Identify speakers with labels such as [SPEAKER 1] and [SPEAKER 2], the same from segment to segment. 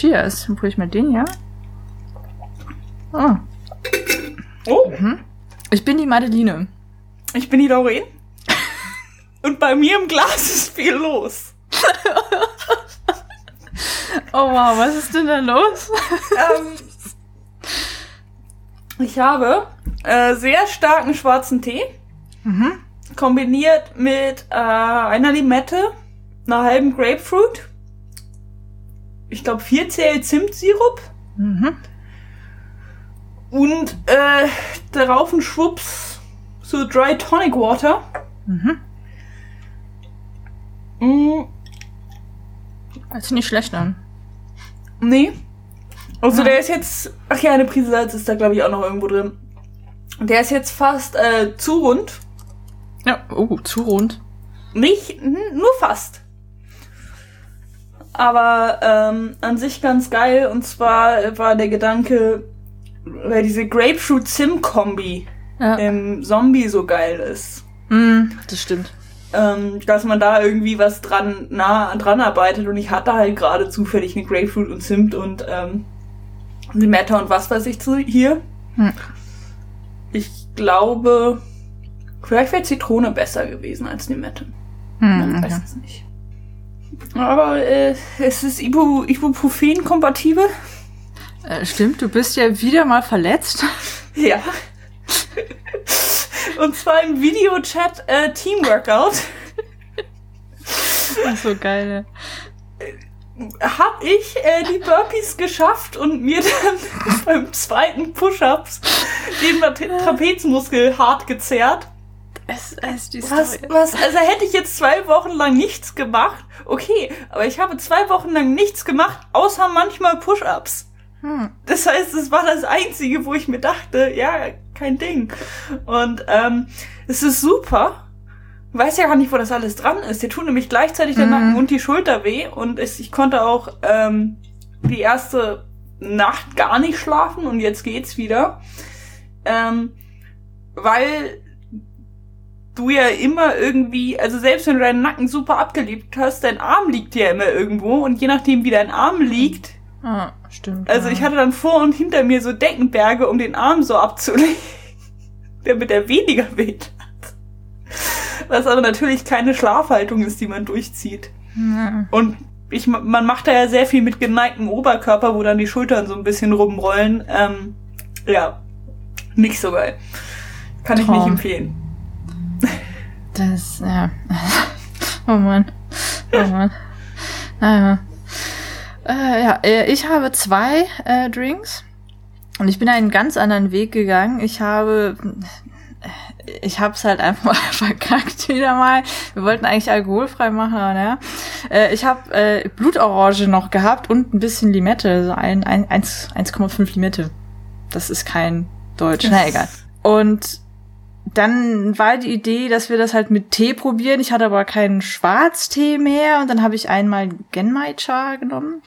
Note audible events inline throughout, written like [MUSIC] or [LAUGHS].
[SPEAKER 1] Cheers. Dann probiere ich mal den hier. Oh.
[SPEAKER 2] Oh,
[SPEAKER 1] Ich bin die Madeline.
[SPEAKER 2] ich bin die Doreen. [LAUGHS] Und bei mir im Glas ist viel los. [LAUGHS]
[SPEAKER 1] Oh wow, was ist denn da los?
[SPEAKER 2] ähm, ich habe äh, sehr starken schwarzen Tee. Kombiniert mit äh, einer Limette, einer halben Grapefruit. Ich glaube 4 Cl Zimtsirup.
[SPEAKER 1] Mhm.
[SPEAKER 2] Und äh, darauf ein Schwupps so Dry Tonic Water.
[SPEAKER 1] Mhm.
[SPEAKER 2] Mm,
[SPEAKER 1] Hört sich nicht schlecht an.
[SPEAKER 2] nee. Also
[SPEAKER 1] Ja.
[SPEAKER 2] der ist jetzt. Ach ja, eine Prise Salz ist da glaube ich auch noch irgendwo drin. Der ist jetzt fast äh, zu rund.
[SPEAKER 1] Ja, oh, zu rund.
[SPEAKER 2] Nicht, n- nur fast. Aber ähm, an sich ganz geil. Und zwar war der Gedanke, weil diese Grapefruit-Sim-Kombi
[SPEAKER 1] Ja.
[SPEAKER 2] im Zombie so geil ist.
[SPEAKER 1] Mm, das stimmt.
[SPEAKER 2] ähm, dass man da irgendwie was dran nah dran arbeitet und ich hatte halt gerade zufällig eine Grapefruit und Zimt und ähm, Limette und was weiß ich zu hier.
[SPEAKER 1] Hm.
[SPEAKER 2] Ich glaube, vielleicht wäre Zitrone besser gewesen als Limette.
[SPEAKER 1] Hm,
[SPEAKER 2] weiß
[SPEAKER 1] okay.
[SPEAKER 2] es nicht. Aber äh, es ist Ibu Ibuprofen-kompatibel.
[SPEAKER 1] äh, stimmt, du bist ja wieder mal verletzt. [LAUGHS]
[SPEAKER 2] Ja. und zwar im Videochat äh, Teamworkout.
[SPEAKER 1] Ach, so geil.
[SPEAKER 2] hab ich äh, die Burpees geschafft und mir dann [LAUGHS] beim zweiten Push-Ups den Tra- Trapezmuskel hart gezerrt.
[SPEAKER 1] Es, es die
[SPEAKER 2] Was,
[SPEAKER 1] Story.
[SPEAKER 2] was, also hätte ich jetzt zwei Wochen lang nichts gemacht, okay, aber ich habe zwei Wochen lang nichts gemacht, außer manchmal Push-Ups.
[SPEAKER 1] Hm.
[SPEAKER 2] Das heißt, es war das Einzige, wo ich mir dachte, ja, kein Ding. Und ähm, es ist super. Weiß ja gar nicht, wo das alles dran ist. Dir tun nämlich gleichzeitig der
[SPEAKER 1] Mhm.
[SPEAKER 2] Nacken und die Schulter weh. Und es, ich konnte auch ähm, die erste Nacht gar nicht schlafen und jetzt geht's wieder. Ähm, weil du ja immer irgendwie, also selbst wenn du deinen Nacken super abgelegt hast, dein Arm liegt ja immer irgendwo und je nachdem, wie dein Arm liegt,
[SPEAKER 1] Ah, stimmt.
[SPEAKER 2] also
[SPEAKER 1] ja.
[SPEAKER 2] ich hatte dann vor und hinter mir so Deckenberge, um den Arm so abzulegen, [LAUGHS] damit er weniger weht. Was aber natürlich keine Schlafhaltung ist, die man durchzieht.
[SPEAKER 1] Ja.
[SPEAKER 2] Und ich, man macht da ja sehr viel mit geneigtem Oberkörper, wo dann die Schultern so ein bisschen rumrollen. Ähm, ja, nicht so geil. Kann ich nicht
[SPEAKER 1] Traum.
[SPEAKER 2] empfehlen.
[SPEAKER 1] Das, ja. [LAUGHS] Oh Mann. Oh Mann. Naja. Äh, ja, äh, ich habe zwei äh, Drinks und ich bin einen ganz anderen Weg gegangen. Ich habe, ich habe es halt einfach mal [LAUGHS] verkackt wieder mal. Wir wollten eigentlich alkoholfrei machen, aber naja. Äh, ich habe äh, Blutorange noch gehabt und ein bisschen Limette, so ein, ein 1 1,5 Limette. Das ist kein Deutsch. Na egal. Und dann war die Idee, dass wir das halt mit Tee probieren. Ich hatte aber keinen Schwarztee mehr und dann habe ich einmal Genmai Cha genommen.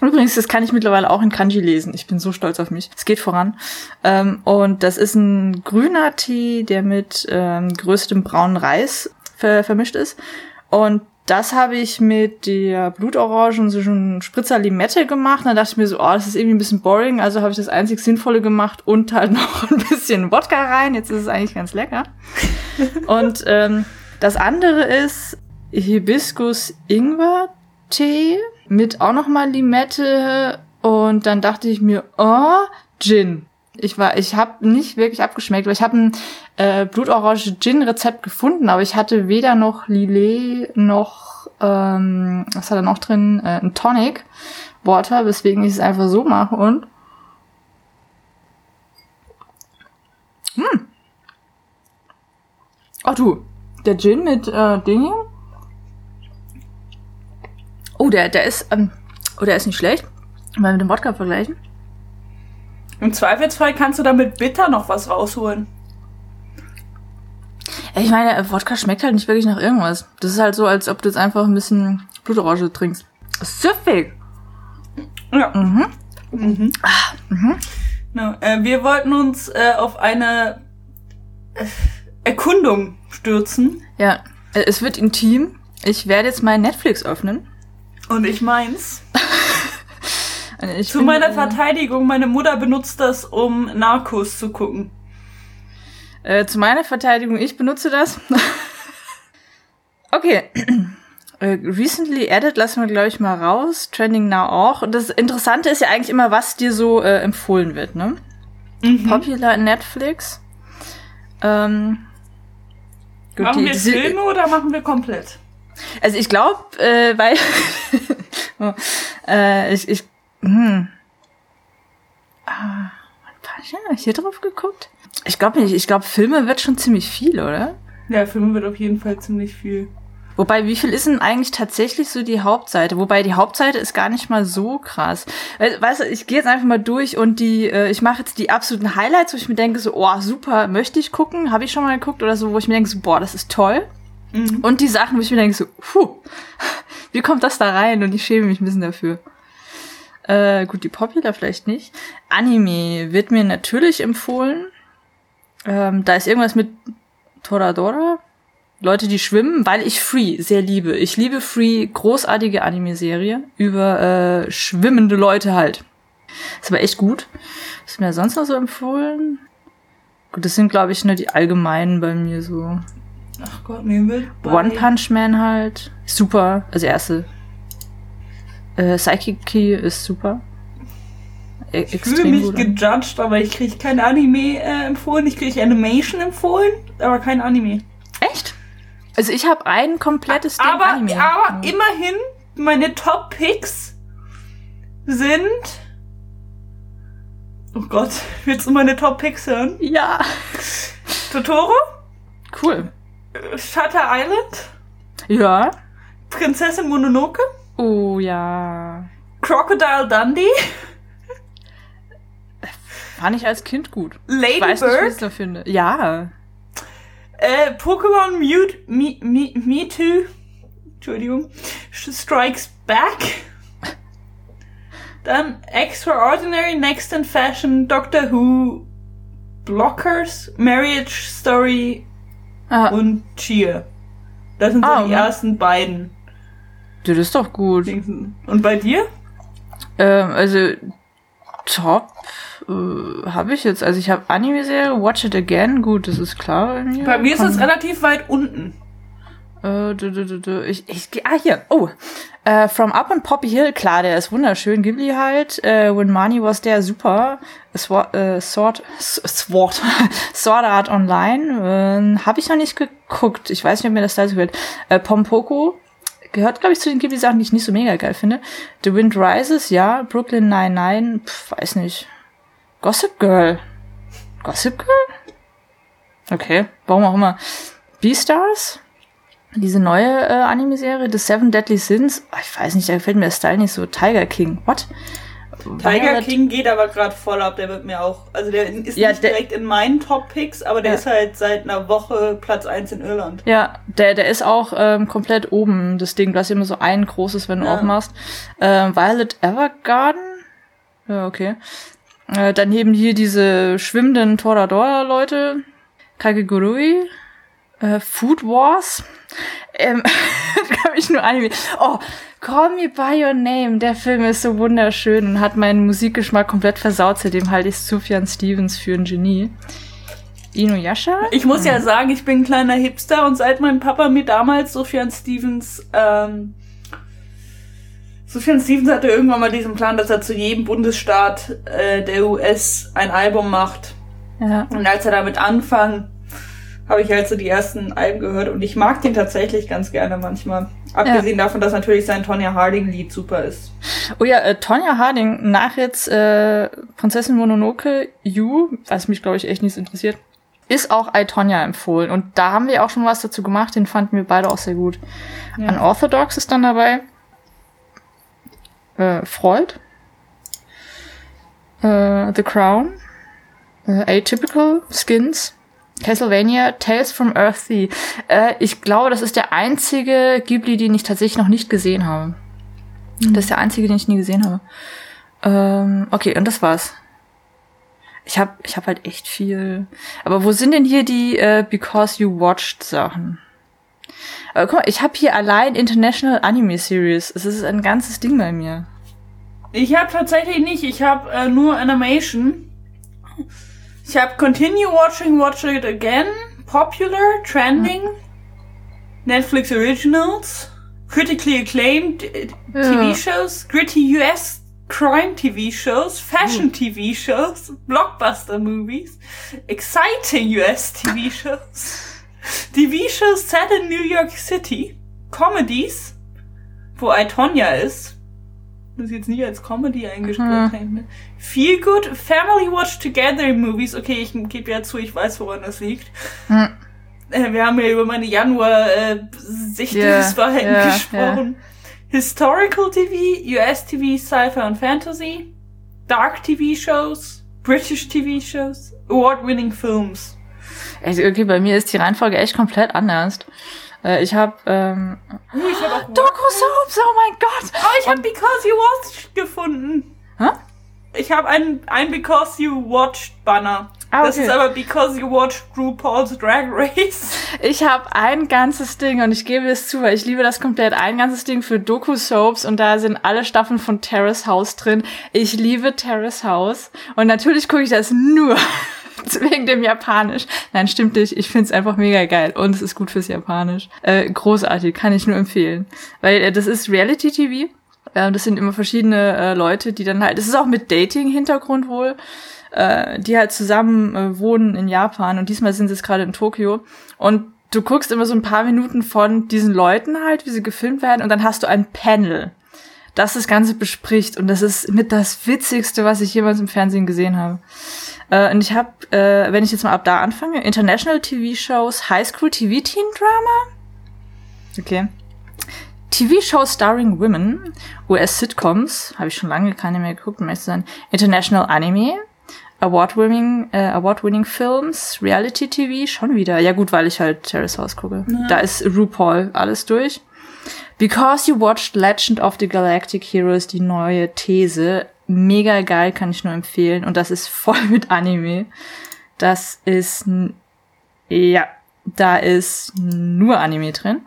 [SPEAKER 1] Übrigens, das kann ich mittlerweile auch in Kanji lesen. Ich bin so stolz auf mich. Es geht voran. Ähm, und das ist ein grüner Tee, der mit ähm, größtem braunen Reis ver vermischt ist. Und das habe ich mit der Blutorange und so schon Spritzer Limette gemacht. Dann dachte ich mir so, oh, das ist irgendwie ein bisschen boring. Also habe ich das einzig Sinnvolle gemacht und halt [LAUGHS] noch ein bisschen Wodka rein. Jetzt ist es eigentlich ganz lecker. [LAUGHS] Und ähm, das andere ist Hibiskus Ingwer Tee mit auch noch mal Limette und dann dachte ich mir, oh, Gin. Ich war, ich habe nicht wirklich abgeschmeckt, weil ich habe ein äh, Blutorange Gin Rezept gefunden, aber ich hatte weder noch Lillet noch ähm, was hat er noch drin, äh, ein Tonic Water, weswegen ich es einfach so mache und hm. Ach du, der Gin mit äh, Ding? Oh, der, der ist, ähm, oh, der ist nicht schlecht. Mal mit dem Wodka vergleichen.
[SPEAKER 2] Im Zweifelsfall kannst du damit bitter noch was rausholen.
[SPEAKER 1] Ich meine, Wodka schmeckt halt nicht wirklich nach irgendwas. Das ist halt so, als ob du jetzt einfach ein bisschen Blutorange trinkst. Süffig.
[SPEAKER 2] Ja.
[SPEAKER 1] Mhm.
[SPEAKER 2] Mhm. No, äh, wir wollten uns äh, auf eine äh, Erkundung stürzen.
[SPEAKER 1] Ja, äh, es wird intim. Ich werde jetzt mein Netflix öffnen.
[SPEAKER 2] Und ich meins. [LAUGHS]
[SPEAKER 1] Ich
[SPEAKER 2] Zu meiner
[SPEAKER 1] äh,
[SPEAKER 2] Verteidigung, meine Mutter benutzt das, um Narcos zu gucken.
[SPEAKER 1] Äh, zu meiner Verteidigung, ich benutze das. [LAUGHS] okay. Äh, recently added lassen wir, glaube ich, mal raus. Trending now auch. Und das Interessante ist ja eigentlich immer, was dir so äh, empfohlen wird, ne?
[SPEAKER 2] Mhm.
[SPEAKER 1] Popular Netflix. Ähm, gut,
[SPEAKER 2] machen
[SPEAKER 1] die-
[SPEAKER 2] wir
[SPEAKER 1] diese-
[SPEAKER 2] Filme oder machen wir komplett?
[SPEAKER 1] Also ich glaube, äh, weil [LAUGHS] oh, äh, ich, ich hm. Ah, wann hab ich hier drauf geguckt? Ich glaube nicht, ich glaube Filme wird schon ziemlich viel, oder?
[SPEAKER 2] Ja, Filme wird auf jeden Fall ziemlich viel.
[SPEAKER 1] Wobei, wie viel ist denn eigentlich tatsächlich so die Hauptseite? Wobei die Hauptseite ist gar nicht mal so krass. Weil, Weißt du, ich gehe jetzt einfach mal durch und die, äh, ich mache jetzt die absoluten Highlights, wo ich mir denke, so, oh, super, möchte ich gucken, habe ich schon mal geguckt oder so, wo ich mir denke, so, boah, das ist toll.
[SPEAKER 2] Mhm.
[SPEAKER 1] Und die Sachen, wo ich mir denke, so, puh, [LAUGHS] wie kommt das da rein? Und ich schäme mich ein bisschen dafür. Äh, gut, die Popular vielleicht nicht. Anime wird mir natürlich empfohlen. Ähm, da ist irgendwas mit Toradora. Leute, die schwimmen, weil ich Free sehr liebe. Ich liebe Free, großartige Anime-Serie über äh, schwimmende Leute halt. Ist aber echt gut. Was ist mir sonst noch so empfohlen? Gut, das sind, glaube ich, nur die allgemeinen bei mir so.
[SPEAKER 2] Ach Gott, mir wird
[SPEAKER 1] One Punch Man halt. Super. Also erste. Äh, Psychic Key ist super. E
[SPEAKER 2] Ich fühle mich
[SPEAKER 1] gut.
[SPEAKER 2] gejudged, aber ich kriege kein Anime äh, empfohlen. Ich kriege Animation empfohlen, aber kein Anime.
[SPEAKER 1] Echt? Also ich habe ein komplettes Ding
[SPEAKER 2] aber
[SPEAKER 1] Anime.
[SPEAKER 2] aber immerhin, meine Top-Picks sind... Oh Gott, willst du meine Top-Picks hören?
[SPEAKER 1] ja.
[SPEAKER 2] Totoro,
[SPEAKER 1] Cool.
[SPEAKER 2] äh, Shutter Island,
[SPEAKER 1] Ja.
[SPEAKER 2] Prinzessin Mononoke,
[SPEAKER 1] Oh ja.
[SPEAKER 2] Crocodile Dundee,
[SPEAKER 1] Fand ich als Kind gut.
[SPEAKER 2] Lady
[SPEAKER 1] Ich weiß nicht, wie ich
[SPEAKER 2] Bird,
[SPEAKER 1] da finde. Ja.
[SPEAKER 2] äh, Pokémon Mute, Me, Me, Mewtwo, Entschuldigung, Strikes Back. [LAUGHS] Dann Extraordinary, Next in Fashion, Doctor Who, Blockers, Marriage Story
[SPEAKER 1] Ah,
[SPEAKER 2] und Cheer. Das sind so
[SPEAKER 1] Ah,
[SPEAKER 2] die
[SPEAKER 1] okay.
[SPEAKER 2] ersten beiden.
[SPEAKER 1] Das ist doch gut.
[SPEAKER 2] Und bei dir?
[SPEAKER 1] Ähm, also top äh, habe ich jetzt. Also ich habe Anime-Serie, Watch It Again. Gut, das ist klar bei mir.
[SPEAKER 2] Bei mir ist es relativ weit unten.
[SPEAKER 1] Äh, du, du, du. Ich, ich, ah, hier. Oh. Äh, From Up on Poppy Hill, klar, der ist wunderschön. Ghibli halt. Äh, When Money Was There, super. Sword, äh, Sword, Sword, [LAUGHS] Sword Art Online. Äh, Habe ich noch nicht geguckt. Ich weiß nicht, ob mir das da so wird. Äh, Pompoko. Gehört, glaube ich, zu den Ghibli-Sachen, die ich nicht so mega geil finde. The Wind Rises, ja. Brooklyn 99, pf, weiß nicht. Gossip Girl. Gossip Girl? Okay, warum auch immer. Beastars? Diese neue äh, Anime-Serie, The Seven Deadly Sins, ah, ich weiß nicht, da gefällt mir der Style nicht so. Tiger King, what?
[SPEAKER 2] Tiger King geht aber gerade voll ab, der wird mir auch. Also der ist
[SPEAKER 1] Ja,
[SPEAKER 2] nicht
[SPEAKER 1] der-
[SPEAKER 2] direkt in meinen Top-Picks, aber der
[SPEAKER 1] Ja.
[SPEAKER 2] ist halt seit einer Woche Platz 1 in Irland.
[SPEAKER 1] Ja, der, der ist auch ähm, komplett oben, das Ding. Du hast immer so ein großes, wenn du
[SPEAKER 2] Ja.
[SPEAKER 1] aufmachst. Ähm, Violet Evergarden? Ja, okay. Äh, dann eben hier diese schwimmenden Toradora-Leute. Kagegurui. Äh, Food Wars. Ähm, [LAUGHS] glaube ich nur Anime. Oh, Call Me By Your Name. Der Film ist so wunderschön und hat meinen Musikgeschmack komplett versaut. Seitdem halte ich Sufjan Stevens für ein Genie. Inuyasha?
[SPEAKER 2] Ich muss ja sagen, ich bin ein kleiner Hipster und seit mein Papa mir damals Sufjan Stevens, ähm, Sufjan Stevens hatte irgendwann mal diesen Plan, dass er zu jedem Bundesstaat äh, der US ein Album macht.
[SPEAKER 1] Ja.
[SPEAKER 2] Und als er damit anfang, habe ich halt so die ersten Alben gehört und ich mag den tatsächlich ganz gerne manchmal. Abgesehen davon, dass natürlich sein Tonya Harding Lied super ist.
[SPEAKER 1] Oh ja, äh, Tonja Harding, nach jetzt äh, Prinzessin Mononoke, You, was mich glaube ich echt nicht interessiert, ist auch I, Tonya empfohlen. Und da haben wir auch schon was dazu gemacht, den fanden wir beide auch sehr gut.
[SPEAKER 2] Ja.
[SPEAKER 1] Unorthodox ist dann dabei. Äh, Freud. Äh, The Crown. Äh, Atypical, Skins. Castlevania, Tales from Earthsea. Äh, ich glaube, das ist der einzige Ghibli, den ich tatsächlich noch nicht gesehen habe. Das ist der einzige, den ich nie gesehen habe. Ähm, okay, und das war's. Ich hab, ich hab halt echt viel. Aber wo sind denn hier die äh, Because You Watched Sachen? Aber guck mal, ich habe hier allein International Anime Series. Es ist ein ganzes Ding bei mir.
[SPEAKER 2] Ich habe tatsächlich nicht. Ich habe äh, nur Animation. Ich habe Continue Watching, Watch It Again, Popular, Trending, mm. Netflix Originals, Critically Acclaimed uh, äh,
[SPEAKER 1] Ja.
[SPEAKER 2] TV-Shows, Gritty US Crime TV-Shows, Fashion mm. TV-Shows, Blockbuster Movies, Exciting US TV-Shows, TV-Shows set in New York City, Comedies, wo I, Tonya ist, das ist jetzt nie als Comedy eingestellt. Ne? Feel Good, Family Watch Together Movies. Okay, ich gebe ja zu, ich weiß, woran das liegt.
[SPEAKER 1] Hm.
[SPEAKER 2] Äh, Wir haben ja über meine Januar-Sichtungsverhalten
[SPEAKER 1] Ja, ja,
[SPEAKER 2] gesprochen. Historical TV, US TV, Sci-Fi und Fantasy, Dark TV Shows, British TV Shows, Award-winning Films.
[SPEAKER 1] Also, okay, bei mir ist die Reihenfolge echt komplett anders. Äh, ich habe ähm,
[SPEAKER 2] ich habe auch
[SPEAKER 1] Doku-Soaps, oh mein Gott!
[SPEAKER 2] Oh, ich habe Because You Watched gefunden.
[SPEAKER 1] Hä?
[SPEAKER 2] Ich habe ein, ein Because You Watched Banner.
[SPEAKER 1] Ah,
[SPEAKER 2] Das
[SPEAKER 1] okay.
[SPEAKER 2] ist aber Because You Watched RuPaul's Drag Race.
[SPEAKER 1] Ich habe ein ganzes Ding und ich gebe es zu, weil ich liebe das komplett. Ein ganzes Ding für Doku-Soaps und da sind alle Staffeln von Terrace House drin. Ich liebe Terrace House und natürlich gucke ich das nur [LAUGHS] wegen dem Japanisch. Nein, stimmt nicht. Ich find's einfach mega geil und es ist gut fürs Japanisch. Äh, großartig, kann ich nur empfehlen. Weil äh, das ist Reality-TV. Äh, das sind immer verschiedene äh, Leute, die dann halt, das ist auch mit Dating-Hintergrund wohl, äh, die halt zusammen äh, wohnen in Japan und diesmal sind sie jetzt gerade in Tokio. Und du guckst immer so ein paar Minuten von diesen Leuten halt, wie sie gefilmt werden und dann hast du ein Panel, das das Ganze bespricht und das ist mit das Witzigste, was ich jemals im Fernsehen gesehen habe. Äh, und ich habe, äh, wenn ich jetzt mal ab da anfange, International TV-Shows, High School TV Teen Drama. Okay. TV-Shows starring women, US-Sitcoms, habe ich schon lange keine mehr geguckt, um ehrlich zu sein. International Anime, Award-winning äh, Award-winning Films, Reality-TV, schon wieder. Ja gut, weil ich halt Terrace House gucke. Da ist RuPaul alles durch. Because you watched Legend of the Galactic Heroes, die neue These. Mega geil, kann ich nur empfehlen. Und das ist voll mit Anime. Das ist, ja, da ist nur Anime drin.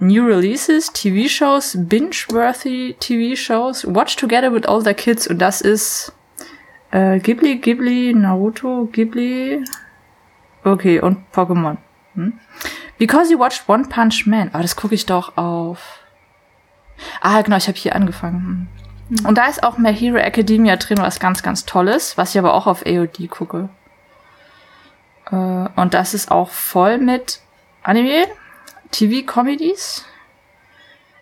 [SPEAKER 1] New Releases, TV-Shows, binge-worthy TV-Shows, Watch Together with All the Kids. Und das ist äh, Ghibli, Ghibli, Naruto, Ghibli. Okay, und Pokémon. Hm? Because you watched One Punch Man. Aber das gucke ich doch auf. Ah, genau, ich habe hier angefangen. Hm. Und da ist auch My Hero Academia drin, was ganz, ganz tolles, was ich aber auch auf AOD gucke. Äh, und das ist auch voll mit Anime, TV-Comedies,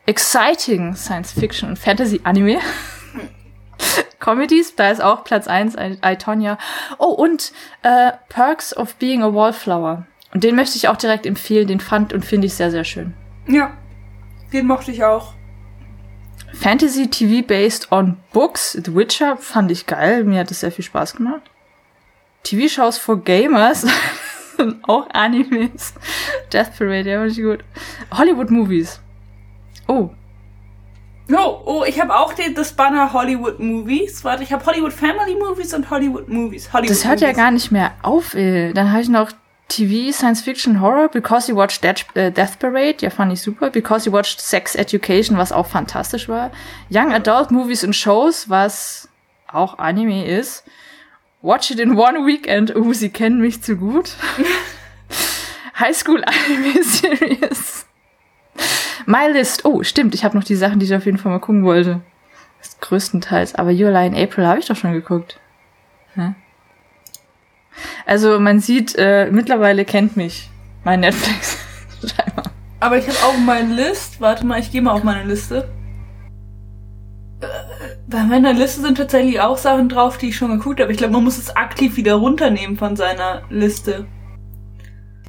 [SPEAKER 1] exciting Science Fiction und Fantasy Anime. [LAUGHS] Comedies, da ist auch Platz 1, I, I, Tonya. Oh, und äh, Perks of Being a Wallflower. Und den möchte ich auch direkt empfehlen, den fand und finde ich sehr, sehr schön.
[SPEAKER 2] Ja, den mochte ich auch.
[SPEAKER 1] Fantasy TV based on books. The Witcher fand ich geil. Mir hat es sehr viel Spaß gemacht. TV-Shows for Gamers. [LAUGHS] auch Animes. Death Parade, ja, fand ich gut. Hollywood Movies. Oh,
[SPEAKER 2] Oh, oh, ich habe auch den, das Banner Hollywood Movies. Warte, ich habe Hollywood Family Movies und Hollywood Movies. Hollywood
[SPEAKER 1] das hört ja
[SPEAKER 2] Movies.
[SPEAKER 1] gar nicht mehr auf, ey. Dann habe ich noch TV, Science Fiction, Horror, Because You Watched Death, äh, Death Parade, ja, fand ich super. Because You Watched Sex Education, was auch fantastisch war. Young Adult Movies und Shows, was auch Anime ist. Watch It in One Weekend, oh, sie kennen mich zu gut. [LAUGHS] High School Anime [LAUGHS] Series. My List, oh, stimmt, ich habe noch die Sachen, die ich auf jeden Fall mal gucken wollte. Größtenteils, aber Your Lie in April habe ich doch schon geguckt. Hä? Also man sieht, äh, mittlerweile kennt mich mein Netflix. [LAUGHS] Scheinbar.
[SPEAKER 2] Aber ich habe auch meine List. Warte mal, ich gehe mal auf meine Liste. Äh, Bei meiner Liste sind tatsächlich auch Sachen drauf, die ich schon geguckt habe. Ich glaube, man muss es aktiv wieder runternehmen von seiner Liste.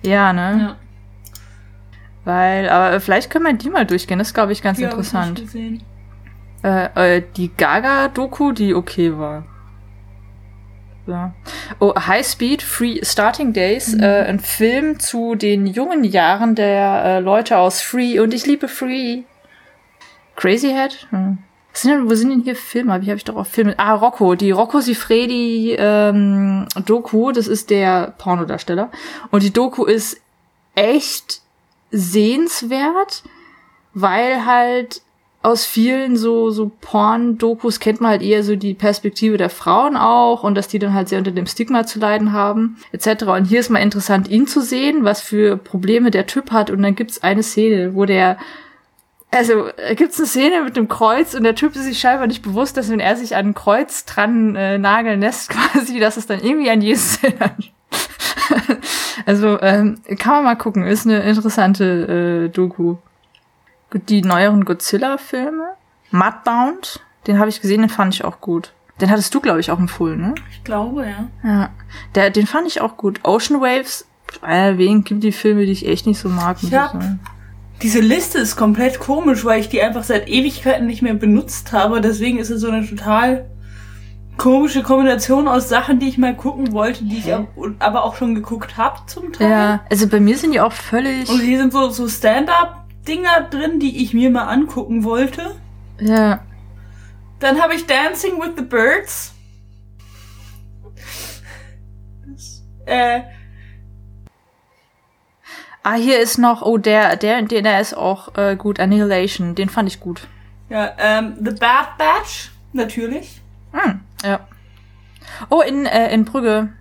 [SPEAKER 1] ja, ne?
[SPEAKER 2] Ja,
[SPEAKER 1] Weil, aber vielleicht können wir die mal durchgehen. Das ist, glaube ich, ganz
[SPEAKER 2] die
[SPEAKER 1] interessant. Äh, äh, die Gaga-Doku, die okay war. Ja. Oh, High Speed, Free Starting Days,
[SPEAKER 2] Mhm.
[SPEAKER 1] äh, ein Film zu den jungen Jahren der äh, Leute aus Free und ich liebe Free. Crazy Head? Hm. Sind denn, wo sind denn hier Filme? Wie habe ich doch auch Filme? Ah, Rocco, die Rocco Sifredi ähm, Doku, das ist der Pornodarsteller. Und die Doku ist echt sehenswert, weil halt aus vielen so, so Porn-Dokus kennt man halt eher so die Perspektive der Frauen auch und dass die dann halt sehr unter dem Stigma zu leiden haben, etc. Und hier ist mal interessant, ihn zu sehen, was für Probleme der Typ hat. Und dann gibt's eine Szene, wo der also äh, gibt's eine Szene mit dem Kreuz und der Typ ist sich scheinbar nicht bewusst, dass wenn er sich an ein Kreuz dran äh, nageln lässt, [LAUGHS] quasi, dass es dann irgendwie an Jesus erinnert. [LAUGHS] also ähm, kann man mal gucken, ist eine interessante äh, Doku. Die neueren Godzilla-Filme. Mudbound, den habe ich gesehen, den fand ich auch gut. Den hattest du, glaube ich, auch empfohlen, ne?
[SPEAKER 2] Ich glaube, ja.
[SPEAKER 1] Ja. Der, den fand ich auch gut. Ocean Waves, äh, wegen gibt die Filme, die ich echt nicht so mag.
[SPEAKER 2] Ja.
[SPEAKER 1] ich.
[SPEAKER 2] Diese Liste ist komplett komisch, weil ich die einfach seit Ewigkeiten nicht mehr benutzt habe. Deswegen ist es so eine total komische Kombination aus Sachen, die ich mal gucken wollte, die ich ab- aber auch schon geguckt habe zum Teil.
[SPEAKER 1] Ja, also bei mir sind die auch völlig.
[SPEAKER 2] Und hier sind so, so Stand-up-Dinger drin, die ich mir mal angucken wollte.
[SPEAKER 1] Ja.
[SPEAKER 2] Dann habe ich Dancing with the Birds. Das, äh,
[SPEAKER 1] Ah, hier ist noch, oh, der, der, der, der ist auch äh, gut, Annihilation, den fand ich gut.
[SPEAKER 2] ja, ähm, The Bad Batch, natürlich.
[SPEAKER 1] Hm, ja. Oh, in, äh, in Brügge.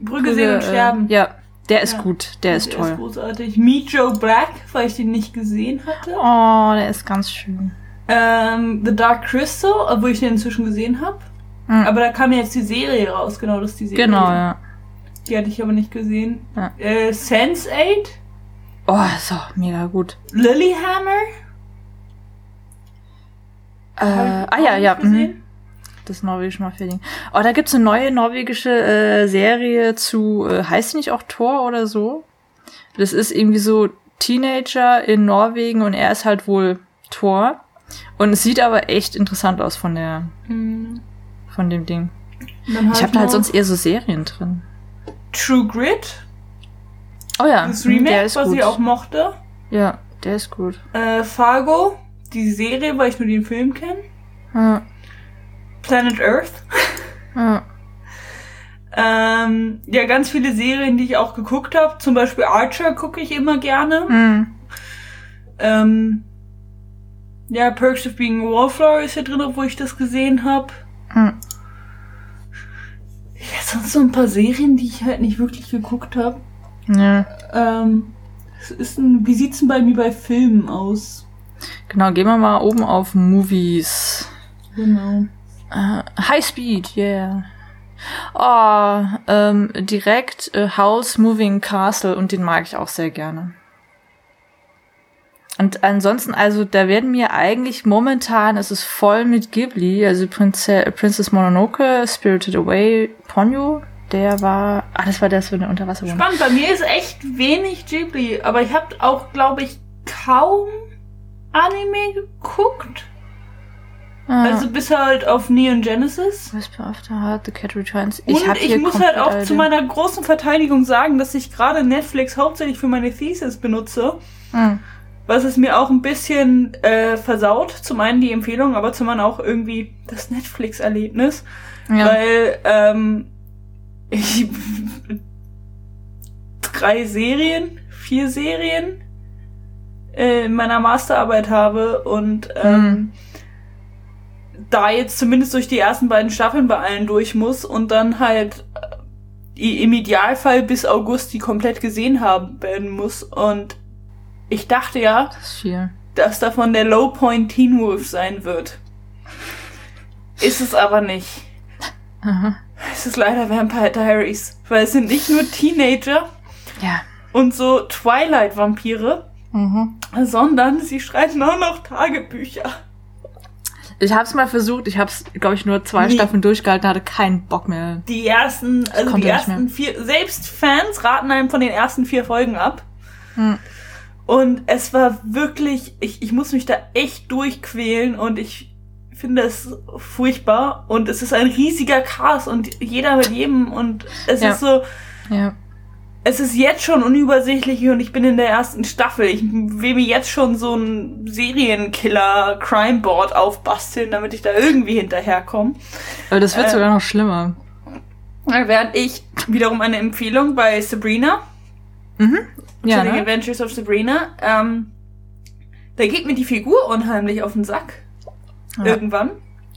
[SPEAKER 2] Brügge sehen und
[SPEAKER 1] äh,
[SPEAKER 2] sterben.
[SPEAKER 1] Ja, der ist
[SPEAKER 2] Ja.
[SPEAKER 1] gut, der ist
[SPEAKER 2] Der
[SPEAKER 1] toll.
[SPEAKER 2] ist großartig. Meet Joe Black, weil ich den nicht gesehen hatte.
[SPEAKER 1] Oh, der ist ganz schön.
[SPEAKER 2] Ähm, The Dark Crystal, obwohl ich den inzwischen gesehen habe.
[SPEAKER 1] Mhm.
[SPEAKER 2] Aber da kam ja jetzt die Serie raus, genau, das ist die Serie.
[SPEAKER 1] Genau, ja.
[SPEAKER 2] Die hatte ich aber nicht gesehen.
[SPEAKER 1] Ja.
[SPEAKER 2] Äh, Sense8,
[SPEAKER 1] Oh, ist auch mega gut.
[SPEAKER 2] Lilyhammer.
[SPEAKER 1] Äh, ah ja, ja. Mhm.
[SPEAKER 2] gesehen.
[SPEAKER 1] Das norwegische Mafia-Ding. Oh, da gibt's eine neue norwegische äh, Serie zu, äh, heißt die nicht auch Thor oder so? Das ist irgendwie so Teenager in Norwegen und er ist halt wohl Thor. Und es sieht aber echt interessant aus von der,
[SPEAKER 2] Mhm.
[SPEAKER 1] von dem Ding.
[SPEAKER 2] Dann
[SPEAKER 1] Ich habe da halt sonst eher so Serien drin.
[SPEAKER 2] True Grit,
[SPEAKER 1] Oh ja,
[SPEAKER 2] das
[SPEAKER 1] hm,
[SPEAKER 2] Remake,
[SPEAKER 1] der ist
[SPEAKER 2] was
[SPEAKER 1] gut.
[SPEAKER 2] ich auch mochte.
[SPEAKER 1] Ja, der ist gut.
[SPEAKER 2] Äh, Fargo, die Serie, weil ich nur den Film kenne.
[SPEAKER 1] Ja,
[SPEAKER 2] Planet Earth.
[SPEAKER 1] ja.
[SPEAKER 2] Ähm, ja, ganz viele Serien, die ich auch geguckt habe. Zum Beispiel Archer gucke ich immer gerne.
[SPEAKER 1] Hm.
[SPEAKER 2] Ähm, ja, Perks of Being a Wallflower ist hier drin, obwohl ich das gesehen habe.
[SPEAKER 1] Hm.
[SPEAKER 2] Ja, sonst so ein paar Serien, die ich halt nicht wirklich geguckt habe.
[SPEAKER 1] Ja.
[SPEAKER 2] Ähm, es ist ein, wie sieht's denn bei mir bei Filmen aus?
[SPEAKER 1] Genau, gehen wir mal oben auf Movies.
[SPEAKER 2] Genau.
[SPEAKER 1] Äh, High Speed, yeah. Oh, ähm, direkt äh, House Moving Castle und den mag ich auch sehr gerne. Und ansonsten, also da werden mir eigentlich momentan, es ist voll mit Ghibli, also Prinze Princess Mononoke, Spirited Away, Ponyo, der war, ah, das war das für eine Unterwasserwohnung.
[SPEAKER 2] Spannend, bei mir ist echt wenig Ghibli, aber ich habe auch, glaube ich, kaum Anime geguckt.
[SPEAKER 1] Ah,
[SPEAKER 2] Also bis halt auf Neon Genesis.
[SPEAKER 1] Whisper After Heart, The Cat Returns.
[SPEAKER 2] Und
[SPEAKER 1] hab
[SPEAKER 2] ich, muss halt auch zu meiner großen Verteidigung sagen, dass ich gerade Netflix hauptsächlich für meine Thesis benutze.
[SPEAKER 1] Hm.
[SPEAKER 2] Was es mir auch ein bisschen äh, versaut. Zum einen die Empfehlung, aber zum anderen auch irgendwie das Netflix-Erlebnis.
[SPEAKER 1] Ja.
[SPEAKER 2] Weil ähm, ich [LAUGHS] drei Serien, vier Serien äh, in meiner Masterarbeit habe und ähm, da jetzt zumindest durch die ersten beiden Staffeln bei allen durch muss und dann halt äh, im Idealfall bis August die komplett gesehen haben werden muss. Und ich dachte ja,
[SPEAKER 1] Das
[SPEAKER 2] dass davon der Low Point Teen Wolf sein wird. Ist es aber nicht.
[SPEAKER 1] Aha.
[SPEAKER 2] Es ist leider Vampire Diaries, weil es sind nicht nur Teenager
[SPEAKER 1] Ja.
[SPEAKER 2] und so Twilight-Vampire,
[SPEAKER 1] Mhm.
[SPEAKER 2] sondern sie schreiben auch noch Tagebücher.
[SPEAKER 1] Ich hab's mal versucht, ich hab's, glaube ich, nur zwei
[SPEAKER 2] Nee.
[SPEAKER 1] Staffeln durchgehalten, hatte keinen Bock mehr.
[SPEAKER 2] Die ersten, also die ersten vier, selbst Fans raten einem von den ersten vier Folgen ab.
[SPEAKER 1] Hm.
[SPEAKER 2] Und es war wirklich, ich, ich muss mich da echt durchquälen und ich finde es furchtbar. Und es ist ein riesiger Cast und jeder mit jedem und es
[SPEAKER 1] Ja.
[SPEAKER 2] ist so,
[SPEAKER 1] Ja.
[SPEAKER 2] Es ist jetzt schon unübersichtlich und ich bin in der ersten Staffel. Ich will mir jetzt schon so ein Serienkiller-Crime-Board aufbasteln, damit ich da irgendwie hinterherkomme.
[SPEAKER 1] Aber das wird
[SPEAKER 2] Äh.
[SPEAKER 1] sogar noch schlimmer.
[SPEAKER 2] Während ich wiederum eine Empfehlung bei Sabrina.
[SPEAKER 1] Mhm. Ja, ne?
[SPEAKER 2] Adventures of Sabrina. Ähm, da geht mir die Figur unheimlich auf den Sack.
[SPEAKER 1] Ja.
[SPEAKER 2] Irgendwann.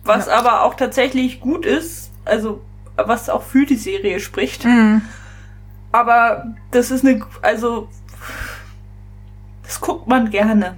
[SPEAKER 2] Was
[SPEAKER 1] Ja.
[SPEAKER 2] aber auch tatsächlich gut ist. Also, was auch für die Serie spricht.
[SPEAKER 1] Mhm.
[SPEAKER 2] Aber das ist eine, also, das guckt man gerne.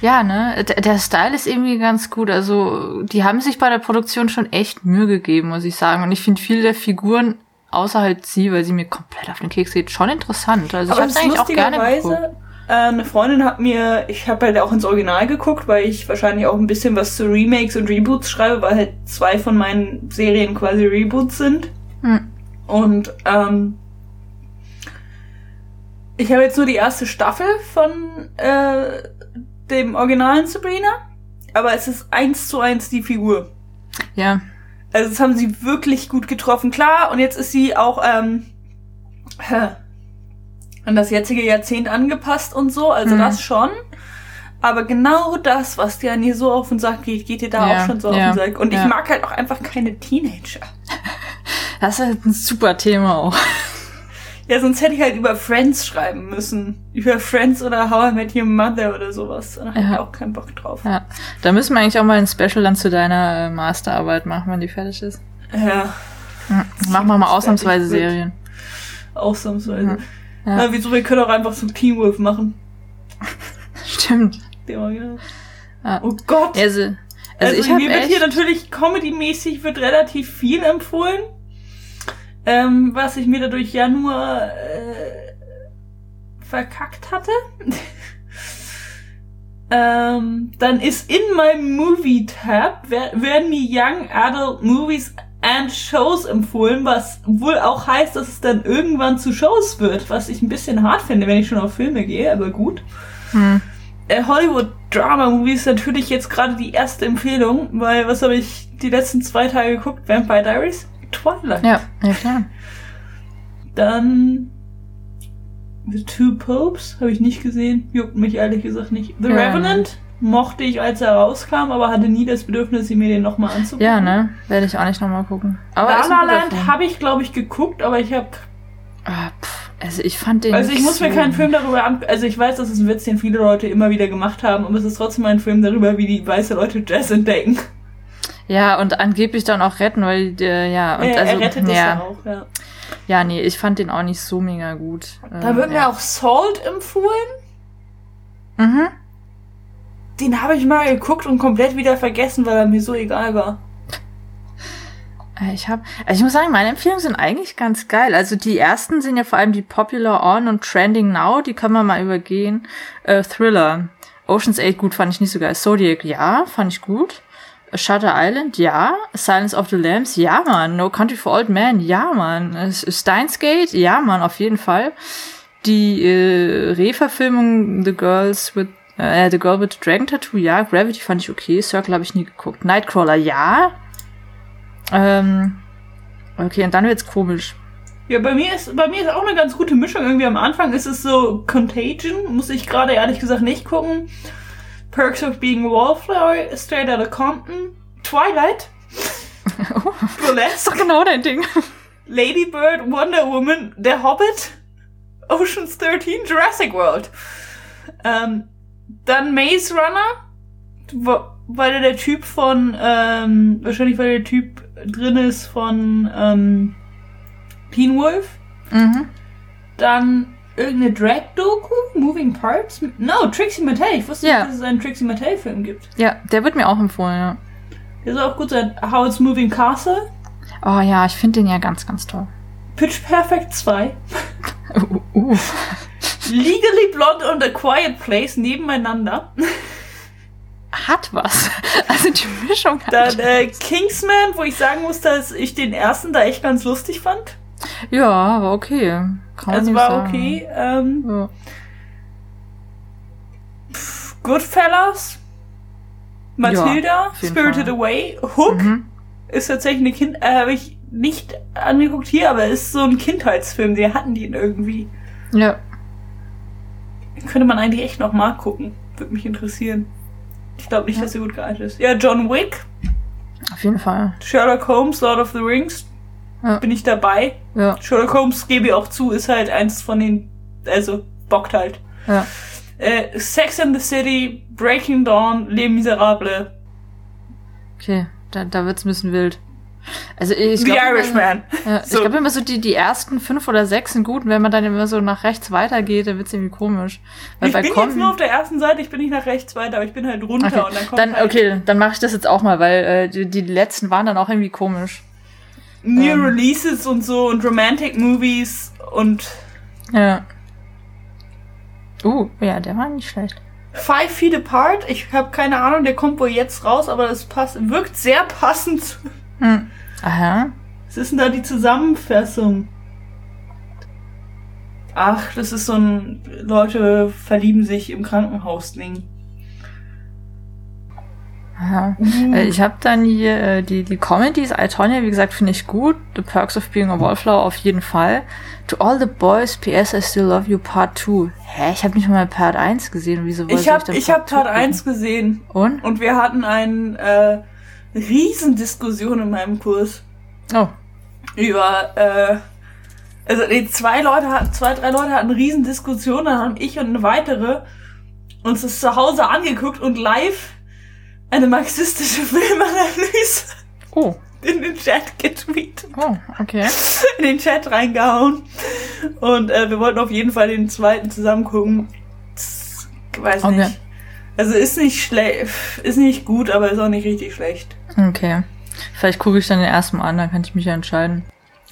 [SPEAKER 1] Ja, ne? Der Style ist irgendwie ganz gut. Also, die haben sich bei der Produktion schon echt Mühe gegeben, muss ich sagen. Und ich finde viele der Figuren, außer halt sie, weil sie mir komplett auf den Keks geht, schon interessant. Also, ich
[SPEAKER 2] Aber das ist
[SPEAKER 1] eigentlich auch gerne geguckt.
[SPEAKER 2] lustigerweise, äh, eine Freundin hat mir, ich habe halt auch ins Original geguckt, weil ich wahrscheinlich auch ein bisschen was zu Remakes und Reboots schreibe, weil halt zwei von meinen Serien quasi Reboots sind.
[SPEAKER 1] Hm.
[SPEAKER 2] Und ähm, ich habe jetzt nur die erste Staffel von äh, dem originalen Sabrina, aber es ist eins zu eins die Figur.
[SPEAKER 1] Ja.
[SPEAKER 2] Also das haben sie wirklich gut getroffen. Klar, und jetzt ist sie auch ähm, an das jetzige Jahrzehnt angepasst und so, also
[SPEAKER 1] Mhm.
[SPEAKER 2] das schon. Aber genau das, was dir an ihr so auf den Sack geht, geht dir da
[SPEAKER 1] Ja,
[SPEAKER 2] auch schon so
[SPEAKER 1] ja,
[SPEAKER 2] auf den Sack. Und
[SPEAKER 1] ja.
[SPEAKER 2] ich mag halt auch einfach keine Teenager.
[SPEAKER 1] Das ist halt ein super Thema auch.
[SPEAKER 2] Ja, sonst hätte ich halt über Friends schreiben müssen. Über Friends oder How I Met Your Mother oder sowas. Da habe ich
[SPEAKER 1] Ja.
[SPEAKER 2] auch keinen Bock drauf.
[SPEAKER 1] Ja. Da müssen wir eigentlich auch mal ein Special dann zu deiner äh, Masterarbeit machen, wenn die fertig ist.
[SPEAKER 2] Ja,
[SPEAKER 1] Mhm. Machen wir mal ausnahmsweise. Serien.
[SPEAKER 2] ausnahmsweise.
[SPEAKER 1] Ja.
[SPEAKER 2] Na, wieso, wir können auch einfach so Teen Wolf machen. [LAUGHS]
[SPEAKER 1] Stimmt.
[SPEAKER 2] Der Original.
[SPEAKER 1] Ja.
[SPEAKER 2] Oh Gott.
[SPEAKER 1] Also, also,
[SPEAKER 2] Also,
[SPEAKER 1] ich
[SPEAKER 2] mir wird
[SPEAKER 1] echt...
[SPEAKER 2] hier natürlich comedy-mäßig wird relativ viel empfohlen. Ähm, was ich mir dadurch ja nur äh, verkackt hatte. [LAUGHS] ähm, dann ist in meinem Movie-Tab wer- werden mir Young Adult Movies and Shows empfohlen, was wohl auch heißt, dass es dann irgendwann zu Shows wird, was ich ein bisschen hart finde, wenn ich schon auf Filme gehe, aber gut
[SPEAKER 1] Hm.
[SPEAKER 2] äh, Hollywood Drama Movies natürlich jetzt gerade die erste Empfehlung, weil was habe ich die letzten zwei Tage geguckt? Vampire Diaries, Twilight.
[SPEAKER 1] Ja, ja klar.
[SPEAKER 2] Dann The Two Popes habe ich nicht gesehen, juckt mich ehrlich gesagt nicht. The
[SPEAKER 1] Ja,
[SPEAKER 2] Revenant mochte ich, als er rauskam, aber hatte nie das Bedürfnis, mir den nochmal anzugucken.
[SPEAKER 1] Ja, ne? Werde ich auch nicht nochmal gucken. Aber
[SPEAKER 2] La La habe ich, glaube ich, geguckt, aber ich habe
[SPEAKER 1] Ah, also ich fand den.
[SPEAKER 2] Also ich muss mir
[SPEAKER 1] so-
[SPEAKER 2] keinen Film darüber an... Also ich weiß, das ist ein Witz, den viele Leute immer wieder gemacht haben, aber es ist trotzdem ein Film darüber, wie die weiße Leute Jazz entdecken.
[SPEAKER 1] Ja, und angeblich dann auch retten, weil äh, ja und
[SPEAKER 2] er,
[SPEAKER 1] also
[SPEAKER 2] er rettet ja
[SPEAKER 1] ja,
[SPEAKER 2] auch, ja.
[SPEAKER 1] ja, nee, ich fand den auch nicht so mega gut.
[SPEAKER 2] Da
[SPEAKER 1] Ähm,
[SPEAKER 2] wird mir
[SPEAKER 1] ja.
[SPEAKER 2] auch Salt empfohlen.
[SPEAKER 1] Mhm.
[SPEAKER 2] Den habe ich mal geguckt und komplett wieder vergessen, weil er mir so egal war.
[SPEAKER 1] Äh, Ich habe, also ich muss sagen, meine Empfehlungen sind eigentlich ganz geil. Also die ersten sind ja vor allem die Popular On und Trending Now, die können wir mal übergehen. Äh, Thriller, Ocean's 8, gut, fand ich nicht so geil. Zodiac, ja, fand ich gut. Shutter Island, ja. Silence of the Lambs, ja, Mann. No Country for Old Men, ja, Mann. Äh, Steins Gate, ja, Mann, auf jeden Fall. Die äh, Re-Verfilmung The Girls with äh, The Girl with the Dragon Tattoo, ja. Gravity fand ich okay. Circle habe ich nie geguckt. Nightcrawler, ja. Ähm, okay, und dann wird's komisch.
[SPEAKER 2] Ja, bei mir ist bei mir ist auch eine ganz gute Mischung. Irgendwie am Anfang ist es so Contagion, muss ich gerade ehrlich gesagt nicht gucken. Perks of Being a Wallflower, Straight Outta Compton, Twilight, [LAUGHS]
[SPEAKER 1] ist
[SPEAKER 2] Burlesque,
[SPEAKER 1] doch genau dein Ding.
[SPEAKER 2] Lady Bird, Wonder Woman, Der Hobbit, Ocean's 13, Jurassic World. Ähm, dann Maze Runner, weil der Typ von, ähm, wahrscheinlich weil der Typ drin ist von ähm, Teen Wolf.
[SPEAKER 1] Mhm.
[SPEAKER 2] Dann irgendeine Drag-Doku, Moving Parts. No, Trixie Mattel. Ich wusste
[SPEAKER 1] Ja.
[SPEAKER 2] nicht, dass es einen Trixie Mattel-Film gibt.
[SPEAKER 1] Ja, der wird mir auch empfohlen, ja.
[SPEAKER 2] Der soll auch gut sein. How It's Moving Castle,
[SPEAKER 1] Oh ja, ich finde den ja ganz, ganz toll.
[SPEAKER 2] Pitch Perfect 2, [LAUGHS]
[SPEAKER 1] Uh, uh.
[SPEAKER 2] Legally Blonde und A Quiet Place nebeneinander.
[SPEAKER 1] Hat was. Also die Mischung hat.
[SPEAKER 2] Dann äh, Kingsman, wo ich sagen muss, dass ich den ersten da echt ganz lustig fand.
[SPEAKER 1] Ja, war okay. Kann
[SPEAKER 2] Also war
[SPEAKER 1] sagen.
[SPEAKER 2] okay. Ähm,
[SPEAKER 1] Ja.
[SPEAKER 2] Goodfellas, Matilda,
[SPEAKER 1] jeden
[SPEAKER 2] Spirited
[SPEAKER 1] Fall.
[SPEAKER 2] Away, Hook.
[SPEAKER 1] Mhm.
[SPEAKER 2] ist tatsächlich eine Kind, äh, habe ich nicht angeguckt hier, aber ist so ein Kindheitsfilm. Die hatten den irgendwie.
[SPEAKER 1] Ja.
[SPEAKER 2] Könnte man eigentlich echt noch mal gucken. Würde mich interessieren. Ich glaube nicht,
[SPEAKER 1] Ja.
[SPEAKER 2] dass er gut gealtert ist. Ja, John Wick,
[SPEAKER 1] Auf jeden Fall.
[SPEAKER 2] Sherlock Holmes, Lord of the Rings.
[SPEAKER 1] Ja.
[SPEAKER 2] Bin ich dabei.
[SPEAKER 1] Ja.
[SPEAKER 2] Sherlock Holmes, gebe ich auch zu, ist halt eins von den also bockt halt.
[SPEAKER 1] Ja.
[SPEAKER 2] Äh, Sex in the City, Breaking Dawn, Les Miserables,
[SPEAKER 1] Okay, da, da wird's ein bisschen wild. Also ich
[SPEAKER 2] The
[SPEAKER 1] glaube,
[SPEAKER 2] Irishman.
[SPEAKER 1] ja,
[SPEAKER 2] So.
[SPEAKER 1] ich glaube immer so die, die ersten fünf oder sechs sind gut und wenn man dann immer so nach rechts weitergeht, dann wird's irgendwie komisch. Weil
[SPEAKER 2] Ich bin
[SPEAKER 1] Com-
[SPEAKER 2] jetzt nur auf der ersten Seite, ich bin nicht nach rechts weiter, aber ich bin halt runter
[SPEAKER 1] Okay,
[SPEAKER 2] und dann kommt
[SPEAKER 1] dann,
[SPEAKER 2] halt
[SPEAKER 1] okay, dann mache ich das jetzt auch mal, weil äh, die, die letzten waren dann auch irgendwie komisch.
[SPEAKER 2] New
[SPEAKER 1] ähm,
[SPEAKER 2] Releases und so und Romantic Movies und
[SPEAKER 1] Ja. Uh, ja, der war nicht schlecht.
[SPEAKER 2] Five Feet Apart. Ich habe keine Ahnung, der kommt wohl jetzt raus, aber das passt, wirkt sehr passend. zu-
[SPEAKER 1] Hm. Aha.
[SPEAKER 2] Was ist denn da die Zusammenfassung? Ach, das ist so ein Leute verlieben sich im Krankenhaus-Ding.
[SPEAKER 1] Aha.
[SPEAKER 2] Mhm.
[SPEAKER 1] Äh, ich habe dann hier äh, die, die Comedies, I, Tonya, wie gesagt, finde ich gut. The Perks of Being a Wallflower auf jeden Fall. To All the Boys, P.S. I Still Love You Part 2. Hä, ich habe nicht mal Part 1 gesehen. Wieso
[SPEAKER 2] Ich habe ich hab Part
[SPEAKER 1] 2
[SPEAKER 2] 1 gesehen?
[SPEAKER 1] Und?
[SPEAKER 2] und wir hatten eine äh, Riesendiskussion in meinem Kurs
[SPEAKER 1] Oh.
[SPEAKER 2] über äh, also nee, zwei Leute hatten, zwei, drei Leute hatten eine Riesendiskussion, dann haben ich und eine weitere uns das zu Hause angeguckt und live eine marxistische Filmanalyse
[SPEAKER 1] Oh.
[SPEAKER 2] in den Chat getweetet,
[SPEAKER 1] Oh, okay.
[SPEAKER 2] in den Chat reingehauen. Und äh, wir wollten auf jeden Fall den zweiten zusammen gucken. Weiß
[SPEAKER 1] Okay.
[SPEAKER 2] nicht. Also ist nicht schlecht, ist nicht gut, aber ist auch nicht richtig schlecht.
[SPEAKER 1] Okay. Vielleicht gucke ich dann den ersten Mal an, dann kann ich mich ja entscheiden.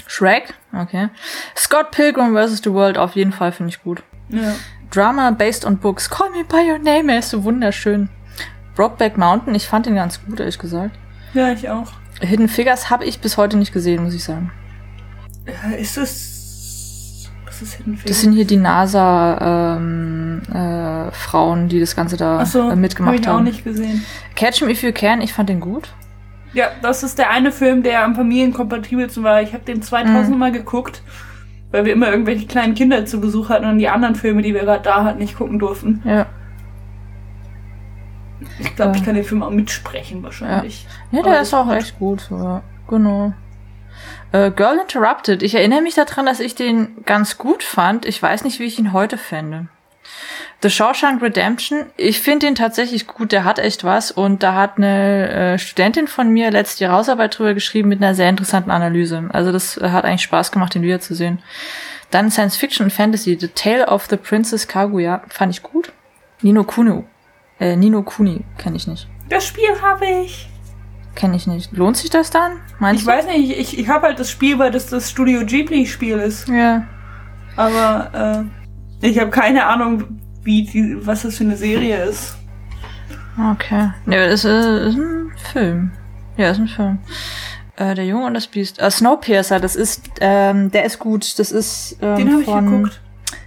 [SPEAKER 1] Shrek? Okay. Scott Pilgrim vs. The World auf jeden Fall finde ich gut.
[SPEAKER 2] Ja.
[SPEAKER 1] Drama based on books. Call me by your name. Er ist so wunderschön. Brokeback Mountain, ich fand ihn ganz gut, ehrlich gesagt.
[SPEAKER 2] Ja, ich auch.
[SPEAKER 1] Hidden Figures habe ich bis heute nicht gesehen, muss ich sagen.
[SPEAKER 2] Ist das. Was ist Hidden
[SPEAKER 1] Das
[SPEAKER 2] Figures?
[SPEAKER 1] sind hier die NASA-Frauen, äh, Frauen, die das Ganze da
[SPEAKER 2] Achso,
[SPEAKER 1] äh,
[SPEAKER 2] hab
[SPEAKER 1] mitgemacht
[SPEAKER 2] ich auch
[SPEAKER 1] haben.
[SPEAKER 2] nicht gesehen.
[SPEAKER 1] Catch Me If You Can, ich fand den gut.
[SPEAKER 2] Ja, das ist der eine Film, der am familienkompatibelsten war. Ich habe den 2000
[SPEAKER 1] Mhm.
[SPEAKER 2] Mal geguckt, weil wir immer irgendwelche kleinen Kinder zu Besuch hatten und die anderen Filme, die wir gerade da hatten, nicht gucken durften.
[SPEAKER 1] Ja.
[SPEAKER 2] Ich glaube,
[SPEAKER 1] Ja.
[SPEAKER 2] ich kann den Film auch mitsprechen wahrscheinlich.
[SPEAKER 1] Ja,
[SPEAKER 2] Aber
[SPEAKER 1] der
[SPEAKER 2] ist
[SPEAKER 1] auch echt gut. Ja. Genau. Äh, Girl Interrupted. Ich erinnere mich daran, dass ich den ganz gut fand. Ich weiß nicht, wie ich ihn heute fände. The Shawshank Redemption. Ich finde den tatsächlich gut. Der hat echt was. Und da hat eine äh, Studentin von mir letzte Jahr Hausarbeit drüber geschrieben mit einer sehr interessanten Analyse. Also das äh, hat eigentlich Spaß gemacht, den wiederzusehen. Dann Science Fiction und Fantasy. The Tale of the Princess Kaguya. Fand ich gut. Nino Kuni. Äh, Nino Kuni kenne ich nicht.
[SPEAKER 2] Das Spiel habe ich.
[SPEAKER 1] Kenne ich nicht. Lohnt sich das dann? Meinst
[SPEAKER 2] Ich weiß nicht, ich, ich habe halt das Spiel, weil das das Studio Ghibli-Spiel ist.
[SPEAKER 1] du? Ja.
[SPEAKER 2] Aber äh, ich habe keine Ahnung, wie die, was das für eine Serie ist.
[SPEAKER 1] Okay. Ne, das ist, äh, ist ein Film. Ja, ist ein Film. Äh, der Junge und das Biest. Äh, Snowpiercer, das ist, ähm, der ist gut. Das ist ähm,
[SPEAKER 2] Den habe ich
[SPEAKER 1] von,
[SPEAKER 2] geguckt.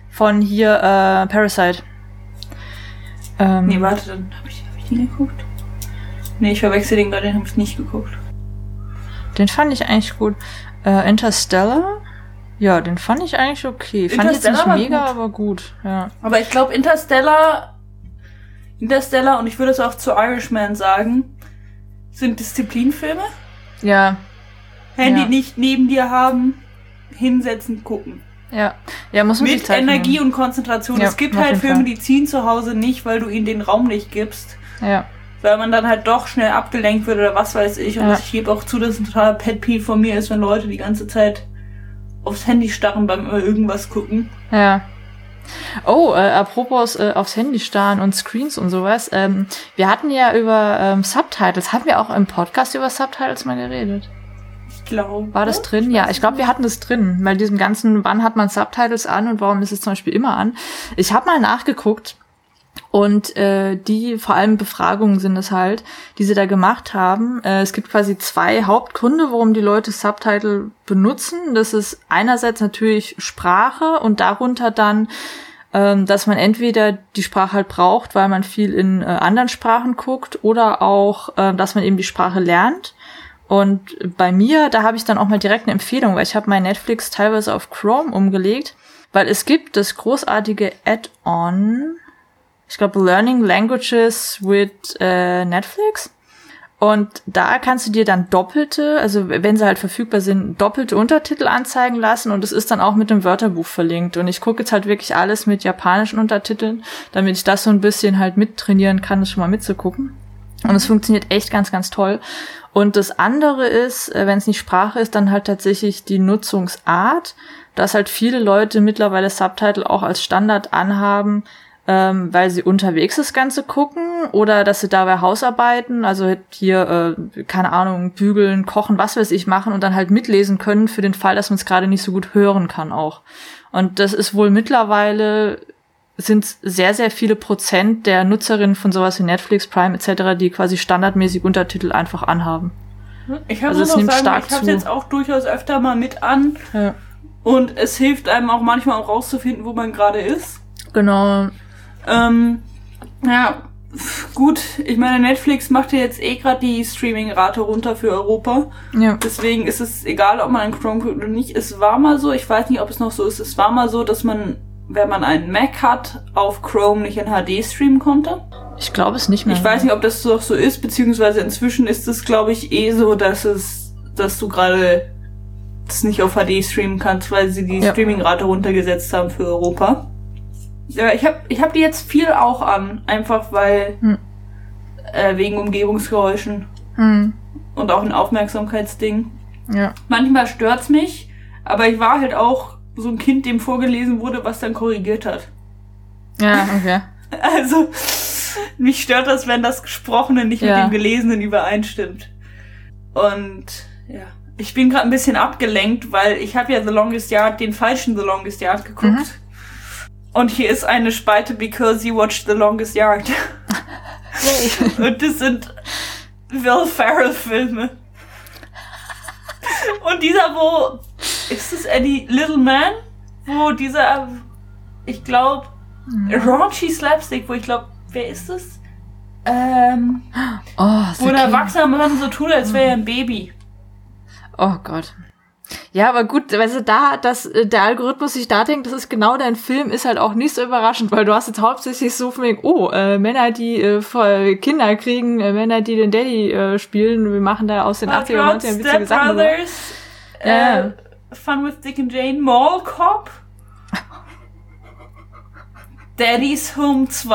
[SPEAKER 1] von hier äh, Parasite. Ähm,
[SPEAKER 2] Nee, warte, dann habe ich, hab ich den geguckt. Nee, ich verwechsel den gerade, den habe ich nicht geguckt.
[SPEAKER 1] Den fand ich eigentlich gut. Äh, Interstellar? Ja, den fand ich eigentlich okay. Fand ich jetzt nicht mega,
[SPEAKER 2] gut.
[SPEAKER 1] aber gut. Ja.
[SPEAKER 2] Aber ich glaube, Interstellar, Interstellar und ich würde es auch zu Irishman sagen, sind Disziplinfilme.
[SPEAKER 1] Ja,
[SPEAKER 2] Handy
[SPEAKER 1] Ja.
[SPEAKER 2] nicht neben dir haben, hinsetzen, gucken.
[SPEAKER 1] Ja. Ja, muss man sich
[SPEAKER 2] Mit Energie
[SPEAKER 1] nehmen.
[SPEAKER 2] und Konzentration.
[SPEAKER 1] Ja,
[SPEAKER 2] es gibt halt Filme,
[SPEAKER 1] Fall.
[SPEAKER 2] ziehen zu Hause nicht, weil du ihnen den Raum nicht gibst.
[SPEAKER 1] Ja.
[SPEAKER 2] Weil man dann halt doch schnell abgelenkt wird oder was weiß ich. Und
[SPEAKER 1] Ja.
[SPEAKER 2] ich gebe auch zu, dass es ein totaler Pet Peeve von mir ist, wenn Leute die ganze Zeit aufs Handy starren beim irgendwas gucken.
[SPEAKER 1] Ja. Oh, äh, apropos äh, aufs Handy starren und Screens und sowas. Ähm, wir hatten ja über ähm, Subtitles, haben wir auch im Podcast über Subtitles mal geredet?
[SPEAKER 2] Ich glaube.
[SPEAKER 1] War das drin? Ja, ich glaube, wir hatten das drin. Bei diesem ganzen, wann hat man Subtitles an und warum ist es zum Beispiel immer an? Ich habe mal nachgeguckt und äh, die, vor allem Befragungen sind es halt, die sie da gemacht haben. Äh, es gibt quasi zwei Hauptgründe, warum die Leute Subtitle benutzen. Das ist einerseits natürlich Sprache und darunter dann, ähm, dass man entweder die Sprache halt braucht, weil man viel in äh, anderen Sprachen guckt, oder auch, äh, dass man eben die Sprache lernt. Und bei mir, da habe ich dann auch mal direkt eine Empfehlung, weil ich habe mein Netflix teilweise auf Chrome umgelegt, weil es gibt das großartige Add-on, ich glaube Learning Languages with äh, Netflix. Und da kannst du dir dann doppelte, also wenn sie halt verfügbar sind, doppelte Untertitel anzeigen lassen und es ist dann auch mit dem Wörterbuch verlinkt. Und ich gucke jetzt halt wirklich alles mit japanischen Untertiteln, damit ich das so ein bisschen halt mittrainieren kann, das schon mal mitzugucken. Und es funktioniert echt ganz, ganz toll. Und das andere ist, äh, wenn es nicht Sprache ist, dann halt tatsächlich die Nutzungsart, dass halt viele Leute mittlerweile Subtitle auch als Standard anhaben, ähm, weil sie unterwegs das Ganze gucken oder dass sie dabei Hausarbeiten, also hier, äh, keine Ahnung, bügeln, kochen, was weiß ich, machen und dann halt mitlesen können für den Fall, dass man es gerade nicht so gut hören kann auch. Und das ist wohl mittlerweile sind sehr, sehr viele Prozent der Nutzerinnen von sowas wie Netflix, Prime etc., die quasi standardmäßig Untertitel einfach anhaben.
[SPEAKER 2] Ich habe also noch sagen, ich habe jetzt auch durchaus öfter mal mit an. Ja. Und es hilft einem auch manchmal auch rauszufinden, wo man gerade ist.
[SPEAKER 1] Genau.
[SPEAKER 2] Ähm, ja, gut, ich meine, Netflix macht ja jetzt eh gerade die Streaming-Rate runter für Europa. Ja. Deswegen ist es egal, ob man einen Chrome guckt oder nicht. Es war mal so, ich weiß nicht, ob es noch so ist, es war mal so, dass man, wenn man einen Mac hat, auf Chrome nicht in HD streamen konnte.
[SPEAKER 1] Ich glaube es nicht mehr.
[SPEAKER 2] Ich weiß nicht, ob das noch so ist, beziehungsweise inzwischen ist es, glaube ich, eh so, dass es, dass du gerade das nicht auf HD streamen kannst, weil sie die ja. Streaming-Rate runtergesetzt haben für Europa. Ja, ich habe ich hab die jetzt viel auch an, einfach weil hm. äh, wegen Umgebungsgeräuschen hm. und auch ein Aufmerksamkeitsding. Ja. Manchmal stört's mich, aber ich war halt auch so ein Kind, dem vorgelesen wurde, was dann korrigiert hat.
[SPEAKER 1] Ja, okay. [LAUGHS]
[SPEAKER 2] Also mich stört das, wenn das Gesprochene nicht ja. mit dem Gelesenen übereinstimmt. Und ja, ich bin gerade ein bisschen abgelenkt, weil ich habe ja The Longest Yard, den falschen The Longest Yard geguckt. Mhm. Und hier ist eine Spalte Because You Watched The Longest Yard. Und das sind Will Ferrell Filme. Und dieser, wo ist es Eddie Little Man? Wo dieser, ich glaube, mhm. raunchy Slapstick, wo ich glaube, wer ist das? Ähm, oh, wo ein erwachsener Mann so tut, als wäre er ein Baby.
[SPEAKER 1] Oh Gott. Ja, aber gut, weißt du, da, dass äh, der Algorithmus sich da denkt, das ist genau dein Film, ist halt auch nicht so überraschend, weil du hast jetzt hauptsächlich so von wegen, oh, äh, Männer, die äh, Kinder kriegen, äh, Männer, die den Daddy äh, spielen, wir machen da aus den 80er und 90er witzige Sachen. Brothers,
[SPEAKER 2] ja. Fun with Dick and Jane, Mall Cop, Daddy's Home 2.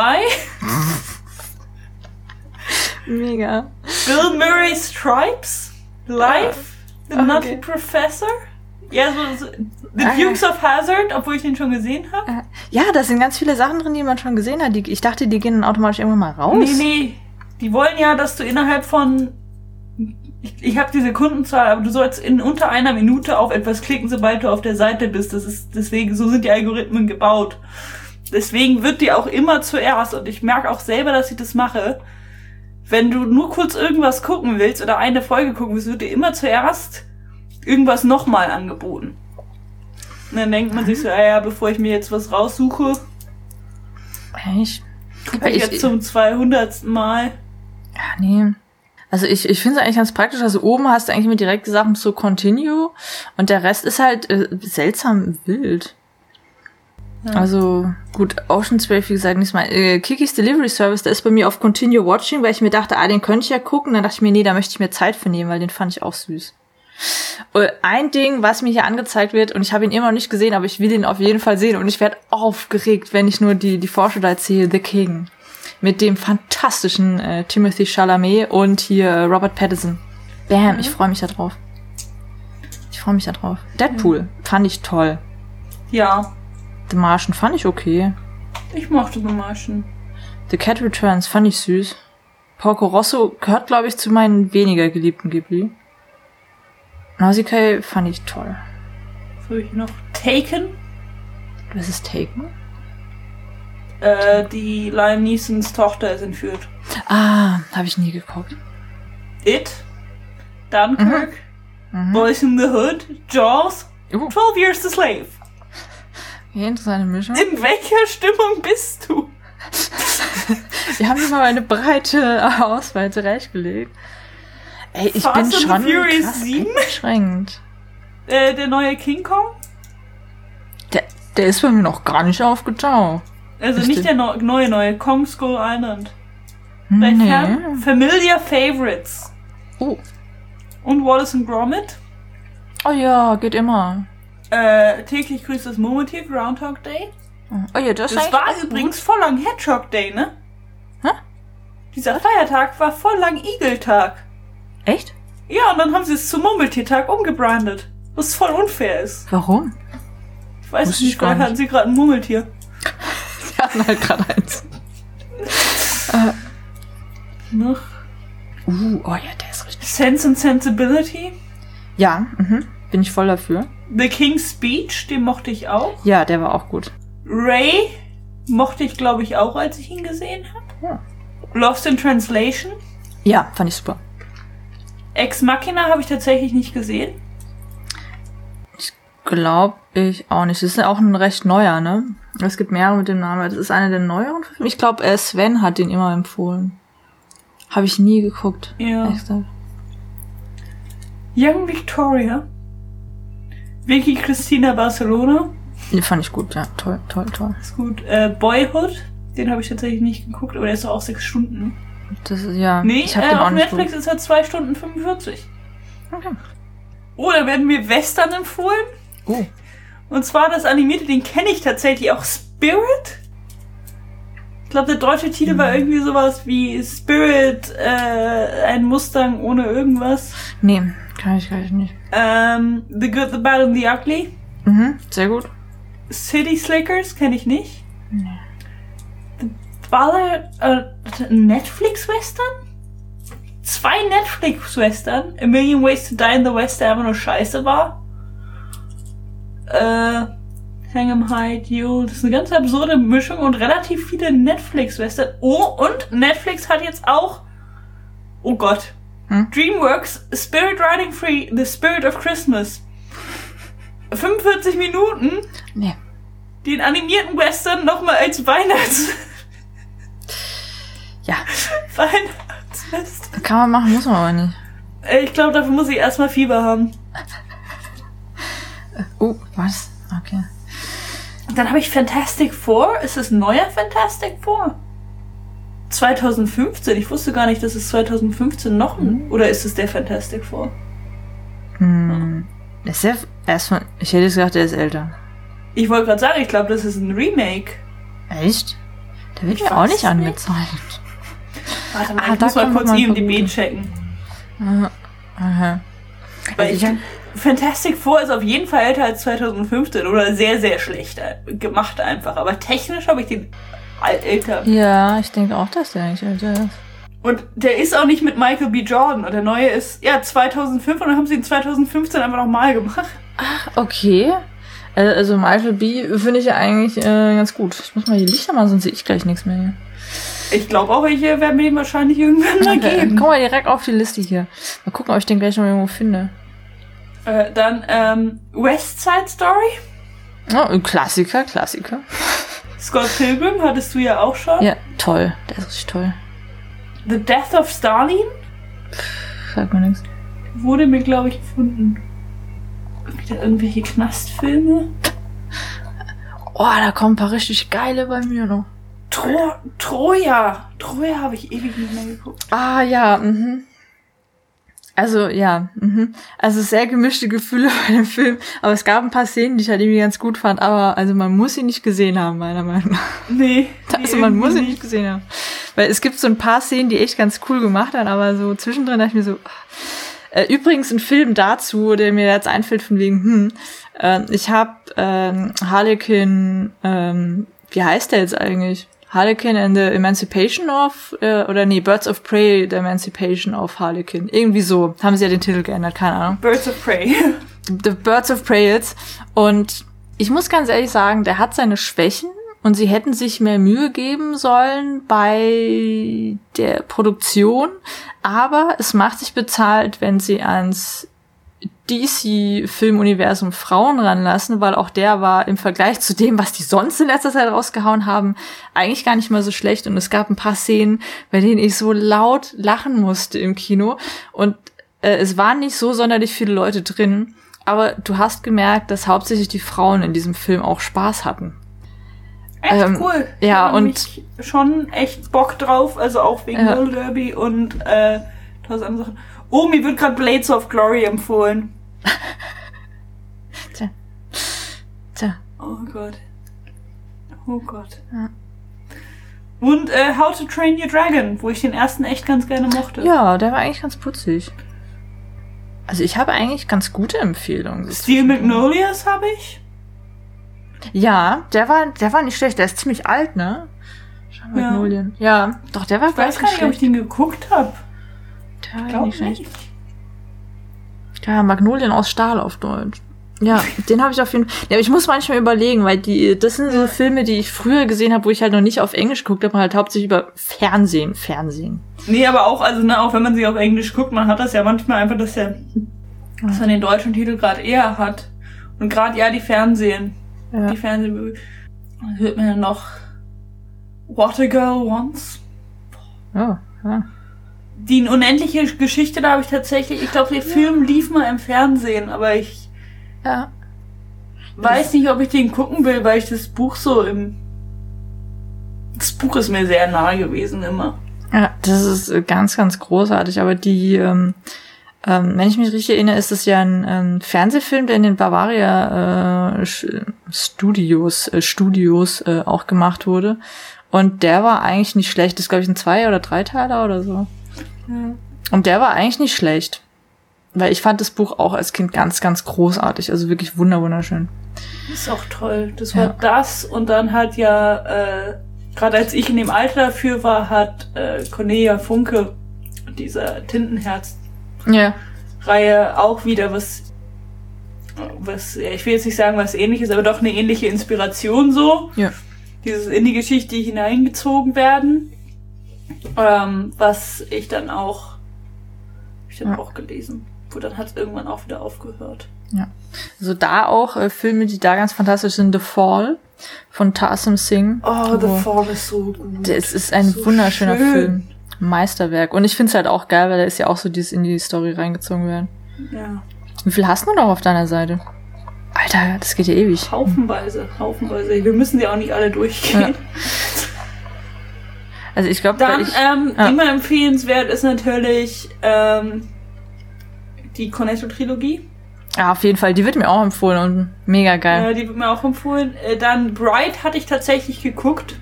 [SPEAKER 1] Mega.
[SPEAKER 2] Bill Murray Stripes, Life. The okay. Nutty Professor? Ja, so, so The ah, Dukes of Hazard, obwohl ich den schon gesehen habe. Ah,
[SPEAKER 1] ja, da sind ganz viele Sachen drin, die man schon gesehen hat. Die, ich dachte, die gehen dann automatisch irgendwann mal raus.
[SPEAKER 2] Nee, nee. Die wollen ja, dass du innerhalb von. Ich, ich habe die Sekundenzahl, aber du sollst in unter einer Minute auf etwas klicken, sobald du auf der Seite bist. Das ist deswegen, so sind die Algorithmen gebaut. Deswegen wird die auch immer zuerst, und ich merke auch selber, dass ich das mache, wenn du nur kurz irgendwas gucken willst oder eine Folge gucken willst, wird dir immer zuerst irgendwas nochmal angeboten. Und dann denkt man sich so, ja, ja, bevor ich mir jetzt was raussuche,
[SPEAKER 1] ich
[SPEAKER 2] gucke ich jetzt zum 200. Mal.
[SPEAKER 1] Ja, nee. Also ich, ich finde es eigentlich ganz praktisch. Also oben hast du eigentlich mit direkt gesagt, so Continue und der Rest ist halt äh, seltsam wild. Also gut, Ocean 12, wie gesagt, nicht mal. Äh, Kikis Delivery Service, der ist bei mir auf Continue Watching, weil ich mir dachte, ah, den könnte ich ja gucken. Dann dachte ich mir, nee, da möchte ich mir Zeit für nehmen, weil den fand ich auch süß. Und ein Ding, was mir hier angezeigt wird, und ich habe ihn immer noch nicht gesehen, aber ich will ihn auf jeden Fall sehen und ich werde aufgeregt, wenn ich nur die, die Vorschau da sehe, The King. Mit dem fantastischen äh, Timothy Chalamet und hier äh, Robert Pattinson. Bam, mhm. ich freue mich da drauf. Ich freue mich da drauf. Deadpool, mhm. fand ich toll.
[SPEAKER 2] Ja,
[SPEAKER 1] The Martian fand ich okay.
[SPEAKER 2] Ich mochte The Martian.
[SPEAKER 1] The Cat Returns fand ich süß. Porco Rosso gehört, glaube ich, zu meinen weniger geliebten Ghibli. Nausicaa fand ich toll.
[SPEAKER 2] Soll ich noch Taken?
[SPEAKER 1] Was ist Taken?
[SPEAKER 2] Äh, die Liam Neesons Tochter ist entführt.
[SPEAKER 1] Ah, habe ich nie geguckt.
[SPEAKER 2] It, Dunkirk, mhm. Mhm. Boys in the Hood, Jaws, uh. 12 Years to Slave.
[SPEAKER 1] Ja, interessante Mischung.
[SPEAKER 2] In welcher Stimmung bist du? [LAUGHS]
[SPEAKER 1] Wir haben immer eine breite Auswahl zurechtgelegt. Ey, ich Fast bin schon krass 7? eingeschränkt.
[SPEAKER 2] Äh, der neue King Kong?
[SPEAKER 1] Der, der ist bei mir noch gar nicht aufgetaucht.
[SPEAKER 2] Also ist nicht der, der neue, neue Kong Skull Island. Nee. Familiar Favorites.
[SPEAKER 1] Oh.
[SPEAKER 2] Und Wallace and Gromit.
[SPEAKER 1] Oh ja, geht immer.
[SPEAKER 2] Äh, täglich grüßt das Murmeltier, Groundhog Day.
[SPEAKER 1] Oh ja, das, ist
[SPEAKER 2] Das war übrigens voll lang Hedgehog Day, ne?
[SPEAKER 1] Hä?
[SPEAKER 2] Dieser Feiertag war voll lang Igeltag.
[SPEAKER 1] Gut. Echt?
[SPEAKER 2] Ja, und dann haben sie es zum Murmeltiertag umgebrandet. Was voll unfair ist.
[SPEAKER 1] Warum?
[SPEAKER 2] Ich weiß
[SPEAKER 1] Wusste
[SPEAKER 2] nicht,
[SPEAKER 1] ich gar
[SPEAKER 2] vielleicht
[SPEAKER 1] nicht.
[SPEAKER 2] hatten sie gerade ein Murmeltier.
[SPEAKER 1] Hatten halt gerade eins.
[SPEAKER 2] Noch
[SPEAKER 1] Uh, oh ja, der ist richtig.
[SPEAKER 2] Sense and Sensibility.
[SPEAKER 1] Ja, mhm. bin ich voll dafür.
[SPEAKER 2] The King's Speech, den mochte ich auch.
[SPEAKER 1] Ja, der war auch gut.
[SPEAKER 2] Ray mochte ich, glaube ich, auch, als ich ihn gesehen habe.
[SPEAKER 1] Ja.
[SPEAKER 2] Lost in Translation.
[SPEAKER 1] Ja, fand ich super.
[SPEAKER 2] Ex Machina habe ich tatsächlich nicht gesehen.
[SPEAKER 1] Glaub ich auch nicht. Das ist ja auch ein recht neuer, ne? Es gibt mehrere mit dem Namen. Das ist einer der neueren Filme. Ich glaube, äh, Sven hat den immer empfohlen. Habe ich nie geguckt.
[SPEAKER 2] Ja. Young Victoria. Vicky Christina Barcelona.
[SPEAKER 1] Den fand ich gut, ja. Toll, toll, toll.
[SPEAKER 2] Ist gut. Äh, Boyhood. Den habe ich tatsächlich nicht geguckt, aber der ist doch auch sechs Stunden.
[SPEAKER 1] Das ist, ja.
[SPEAKER 2] Nee,
[SPEAKER 1] ich hab
[SPEAKER 2] äh,
[SPEAKER 1] den auch
[SPEAKER 2] auf Netflix ist er zwei Stunden 45.
[SPEAKER 1] gut. Okay.
[SPEAKER 2] Oh, da werden mir Western empfohlen.
[SPEAKER 1] Oh.
[SPEAKER 2] Und zwar das animierte, den kenne ich tatsächlich auch. Spirit? Ich glaube, der deutsche Titel war irgendwie sowas wie Spirit, äh, ein Mustang ohne irgendwas.
[SPEAKER 1] Nee, kann ich gleich nicht.
[SPEAKER 2] Ähm, the Good, the Bad and the Ugly.
[SPEAKER 1] Mhm, sehr gut.
[SPEAKER 2] City Slickers kenne ich nicht. War da äh, Netflix-Western? Zwei Netflix-Western. A Million Ways to Die in the West, der einfach nur scheiße war. Äh, Hang'em High, You. Das ist eine ganz absurde Mischung und relativ viele Netflix-Western. Oh, und Netflix hat jetzt auch. Oh Gott.
[SPEAKER 1] Hm?
[SPEAKER 2] DreamWorks Spirit Riding Free, The Spirit of Christmas. 45 Minuten
[SPEAKER 1] Nee.
[SPEAKER 2] den animierten Western nochmal als Weihnachts
[SPEAKER 1] Ja, [LAUGHS]
[SPEAKER 2] Weihnachtsfest.
[SPEAKER 1] kann man machen, muss man aber nicht.
[SPEAKER 2] Äh, Ich glaube, dafür muss ich erstmal Fieber haben.
[SPEAKER 1] Oh, was? Okay.
[SPEAKER 2] Dann habe ich Fantastic Four. Ist es neuer Fantastic Four? 2015. Ich wusste gar nicht, dass es 2015 noch ein. Oder ist es der Fantastic Four?
[SPEAKER 1] Hm. Ist der erstmal. Ich hätte gedacht, der ist älter.
[SPEAKER 2] Ich wollte gerade sagen, ich glaube, das ist ein Remake.
[SPEAKER 1] Echt? Der wird mir auch nicht angezeigt.
[SPEAKER 2] Warte mal,
[SPEAKER 1] Ah,
[SPEAKER 2] ich
[SPEAKER 1] da
[SPEAKER 2] muss mal kurz IMDb
[SPEAKER 1] vermuten.
[SPEAKER 2] checken.
[SPEAKER 1] Aha.
[SPEAKER 2] Weil
[SPEAKER 1] Also
[SPEAKER 2] ich,
[SPEAKER 1] ich-
[SPEAKER 2] Fantastic Four ist auf jeden Fall älter als 2015 oder sehr, sehr schlecht äh, gemacht einfach. Aber technisch habe ich den älter.
[SPEAKER 1] Ja, ich denke auch, dass der eigentlich älter ist.
[SPEAKER 2] Und der ist auch nicht mit Michael B. Jordan. Und der neue ist, ja, 2005 und dann haben sie ihn 2015 einfach nochmal gemacht.
[SPEAKER 1] Okay. Äh, Also Michael B. finde ich ja eigentlich äh, ganz gut. Ich muss mal die Lichter machen, sonst sehe ich gleich nichts mehr hier.
[SPEAKER 2] Ich glaube auch, ich werde mir den wahrscheinlich irgendwann mal [LAUGHS] geben.
[SPEAKER 1] komm mal direkt auf die Liste hier. Mal gucken, ob ich den gleich noch irgendwo finde.
[SPEAKER 2] Äh, dann ähm, West Side Story.
[SPEAKER 1] Oh, ein Klassiker, Klassiker.
[SPEAKER 2] Scott Pilgrim hattest du ja auch schon.
[SPEAKER 1] Ja, toll. Der ist richtig toll.
[SPEAKER 2] The Death of Stalin
[SPEAKER 1] Sagt mir nichts.
[SPEAKER 2] wurde mir, glaube ich, gefunden. Wieder irgendwelche Knastfilme.
[SPEAKER 1] Oh, da kommen ein paar richtig geile bei mir noch.
[SPEAKER 2] Tro Troja. Troja habe ich ewig nicht mehr geguckt.
[SPEAKER 1] Ah, ja, mhm. Also, ja, mhm. Also sehr gemischte Gefühle [LAUGHS] bei dem Film. Aber es gab ein paar Szenen, die ich halt irgendwie ganz gut fand. Aber also man muss sie nicht gesehen haben, meiner Meinung nach. [LAUGHS]
[SPEAKER 2] Nee.
[SPEAKER 1] Also
[SPEAKER 2] nee,
[SPEAKER 1] man muss sie nicht gesehen haben. Weil es gibt so ein paar Szenen, die echt ganz cool gemacht haben, aber so zwischendrin dachte ich mir so. Äh, übrigens ein Film dazu, der mir jetzt einfällt von wegen, hm, äh, ich habe ähm, Harlequin, ähm, wie heißt der jetzt eigentlich? Harlequin and the Emancipation of, äh, oder nee, Birds of Prey, the Emancipation of Harlequin. Irgendwie so. Haben sie ja den Titel geändert, keine Ahnung.
[SPEAKER 2] Birds of Prey. [LAUGHS]
[SPEAKER 1] The Birds of Prey jetzt. Und ich muss ganz ehrlich sagen, der hat seine Schwächen und sie hätten sich mehr Mühe geben sollen bei der Produktion. Aber es macht sich bezahlt, wenn sie ans DC-Filmuniversum Frauen ranlassen, weil auch der war im Vergleich zu dem, was die sonst in letzter Zeit rausgehauen haben, eigentlich gar nicht mal so schlecht. Und es gab ein paar Szenen, bei denen ich so laut lachen musste im Kino. Und äh, es waren nicht so sonderlich viele Leute drin, aber du hast gemerkt, dass hauptsächlich die Frauen in diesem Film auch Spaß hatten.
[SPEAKER 2] Echt
[SPEAKER 1] Ähm,
[SPEAKER 2] cool.
[SPEAKER 1] ja, und-
[SPEAKER 2] schon echt Bock drauf, also auch wegen
[SPEAKER 1] Ja.
[SPEAKER 2] Derby und äh, tausend andere Sachen. Oh, mir wird gerade Blades of Glory empfohlen.
[SPEAKER 1] Tja. Tja.
[SPEAKER 2] Oh Gott. Oh Gott.
[SPEAKER 1] Ja.
[SPEAKER 2] Und äh, How to Train Your Dragon, wo ich den ersten echt ganz gerne mochte.
[SPEAKER 1] Ja, der war eigentlich ganz putzig. Also ich habe eigentlich ganz gute Empfehlungen.
[SPEAKER 2] Steel Magnolias habe ich.
[SPEAKER 1] Ja, der war, der war nicht schlecht. Der ist ziemlich alt, ne? Schau, Magnolien. Ja. ja, doch, der war
[SPEAKER 2] Ich weiß gar nicht, ob ich den geguckt habe. Ich glaube
[SPEAKER 1] nicht schlecht.
[SPEAKER 2] nicht.
[SPEAKER 1] Ja, Magnolien aus Stahl auf Deutsch. Ja, den habe ich auf jeden Fall. Ja, ich muss manchmal überlegen, weil die, das sind so Filme, die ich früher gesehen habe, wo ich halt noch nicht auf Englisch geguckt habe, halt hauptsächlich über Fernsehen, Fernsehen.
[SPEAKER 2] Nee, aber auch, also ne, auch wenn man sie auf Englisch guckt, man hat das ja manchmal einfach, dass, der, dass man den deutschen Titel gerade eher hat. Und gerade ja die Fernsehen.
[SPEAKER 1] Ja.
[SPEAKER 2] Die Fernsehen. Hört man ja noch What a Girl Wants.
[SPEAKER 1] Oh, ja.
[SPEAKER 2] Die unendliche Geschichte, da habe ich tatsächlich, ich glaube, der Film lief mal im Fernsehen, aber ich
[SPEAKER 1] Ja.
[SPEAKER 2] weiß nicht, ob ich den gucken will, weil ich das Buch so im. Das Buch ist mir sehr nahe gewesen immer.
[SPEAKER 1] Ja, das ist äh, ganz, ganz großartig. Aber die, ähm, ähm, wenn ich mich richtig erinnere, ist es ja ein ähm, Fernsehfilm, der in den Bavaria äh, Studios, äh, Studios äh, auch gemacht wurde. Und der war eigentlich nicht schlecht. Das ist, glaube ich, ein Zwei- oder Dreiteiler oder so. Und der war eigentlich nicht schlecht. Weil ich fand das Buch auch als Kind ganz, ganz großartig. Also wirklich wunder wunderschön.
[SPEAKER 2] Das ist auch toll. Das
[SPEAKER 1] Ja.
[SPEAKER 2] war das und dann hat ja, äh, gerade als ich in dem Alter dafür war, hat äh, Cornelia Funke dieser Tintenherz-Reihe
[SPEAKER 1] Ja.
[SPEAKER 2] auch wieder was, was, ja, ich will jetzt nicht sagen was ähnliches, aber doch eine ähnliche Inspiration so.
[SPEAKER 1] Ja.
[SPEAKER 2] Dieses in die Geschichte hineingezogen werden. Ähm, was ich dann auch, hab ich dann
[SPEAKER 1] Ja.
[SPEAKER 2] auch gelesen. Wo dann hat es irgendwann auch wieder aufgehört.
[SPEAKER 1] Also da auch äh, Filme, die da ganz fantastisch sind. The Fall von Tarsim Singh.
[SPEAKER 2] Oh, The Fall ist so gut.
[SPEAKER 1] Es ist ein
[SPEAKER 2] So
[SPEAKER 1] wunderschöner
[SPEAKER 2] schön.
[SPEAKER 1] Film. Meisterwerk. Und ich finde es halt auch geil, weil da ist ja auch so dieses in die Story reingezogen werden.
[SPEAKER 2] Ja.
[SPEAKER 1] Wie viel hast du noch auf deiner Seite? Alter, das geht ja ewig.
[SPEAKER 2] Haufenweise, haufenweise. Wir müssen die auch nicht alle durchgehen.
[SPEAKER 1] Ja. [LAUGHS] Also ich glaube,
[SPEAKER 2] Dann
[SPEAKER 1] ich,
[SPEAKER 2] ähm,
[SPEAKER 1] ja.
[SPEAKER 2] immer empfehlenswert ist natürlich ähm, die Cornetto-Trilogie.
[SPEAKER 1] ja, auf jeden Fall, die wird mir auch empfohlen und mega geil.
[SPEAKER 2] Äh, die wird mir auch empfohlen. Äh, dann Bright hatte ich tatsächlich geguckt.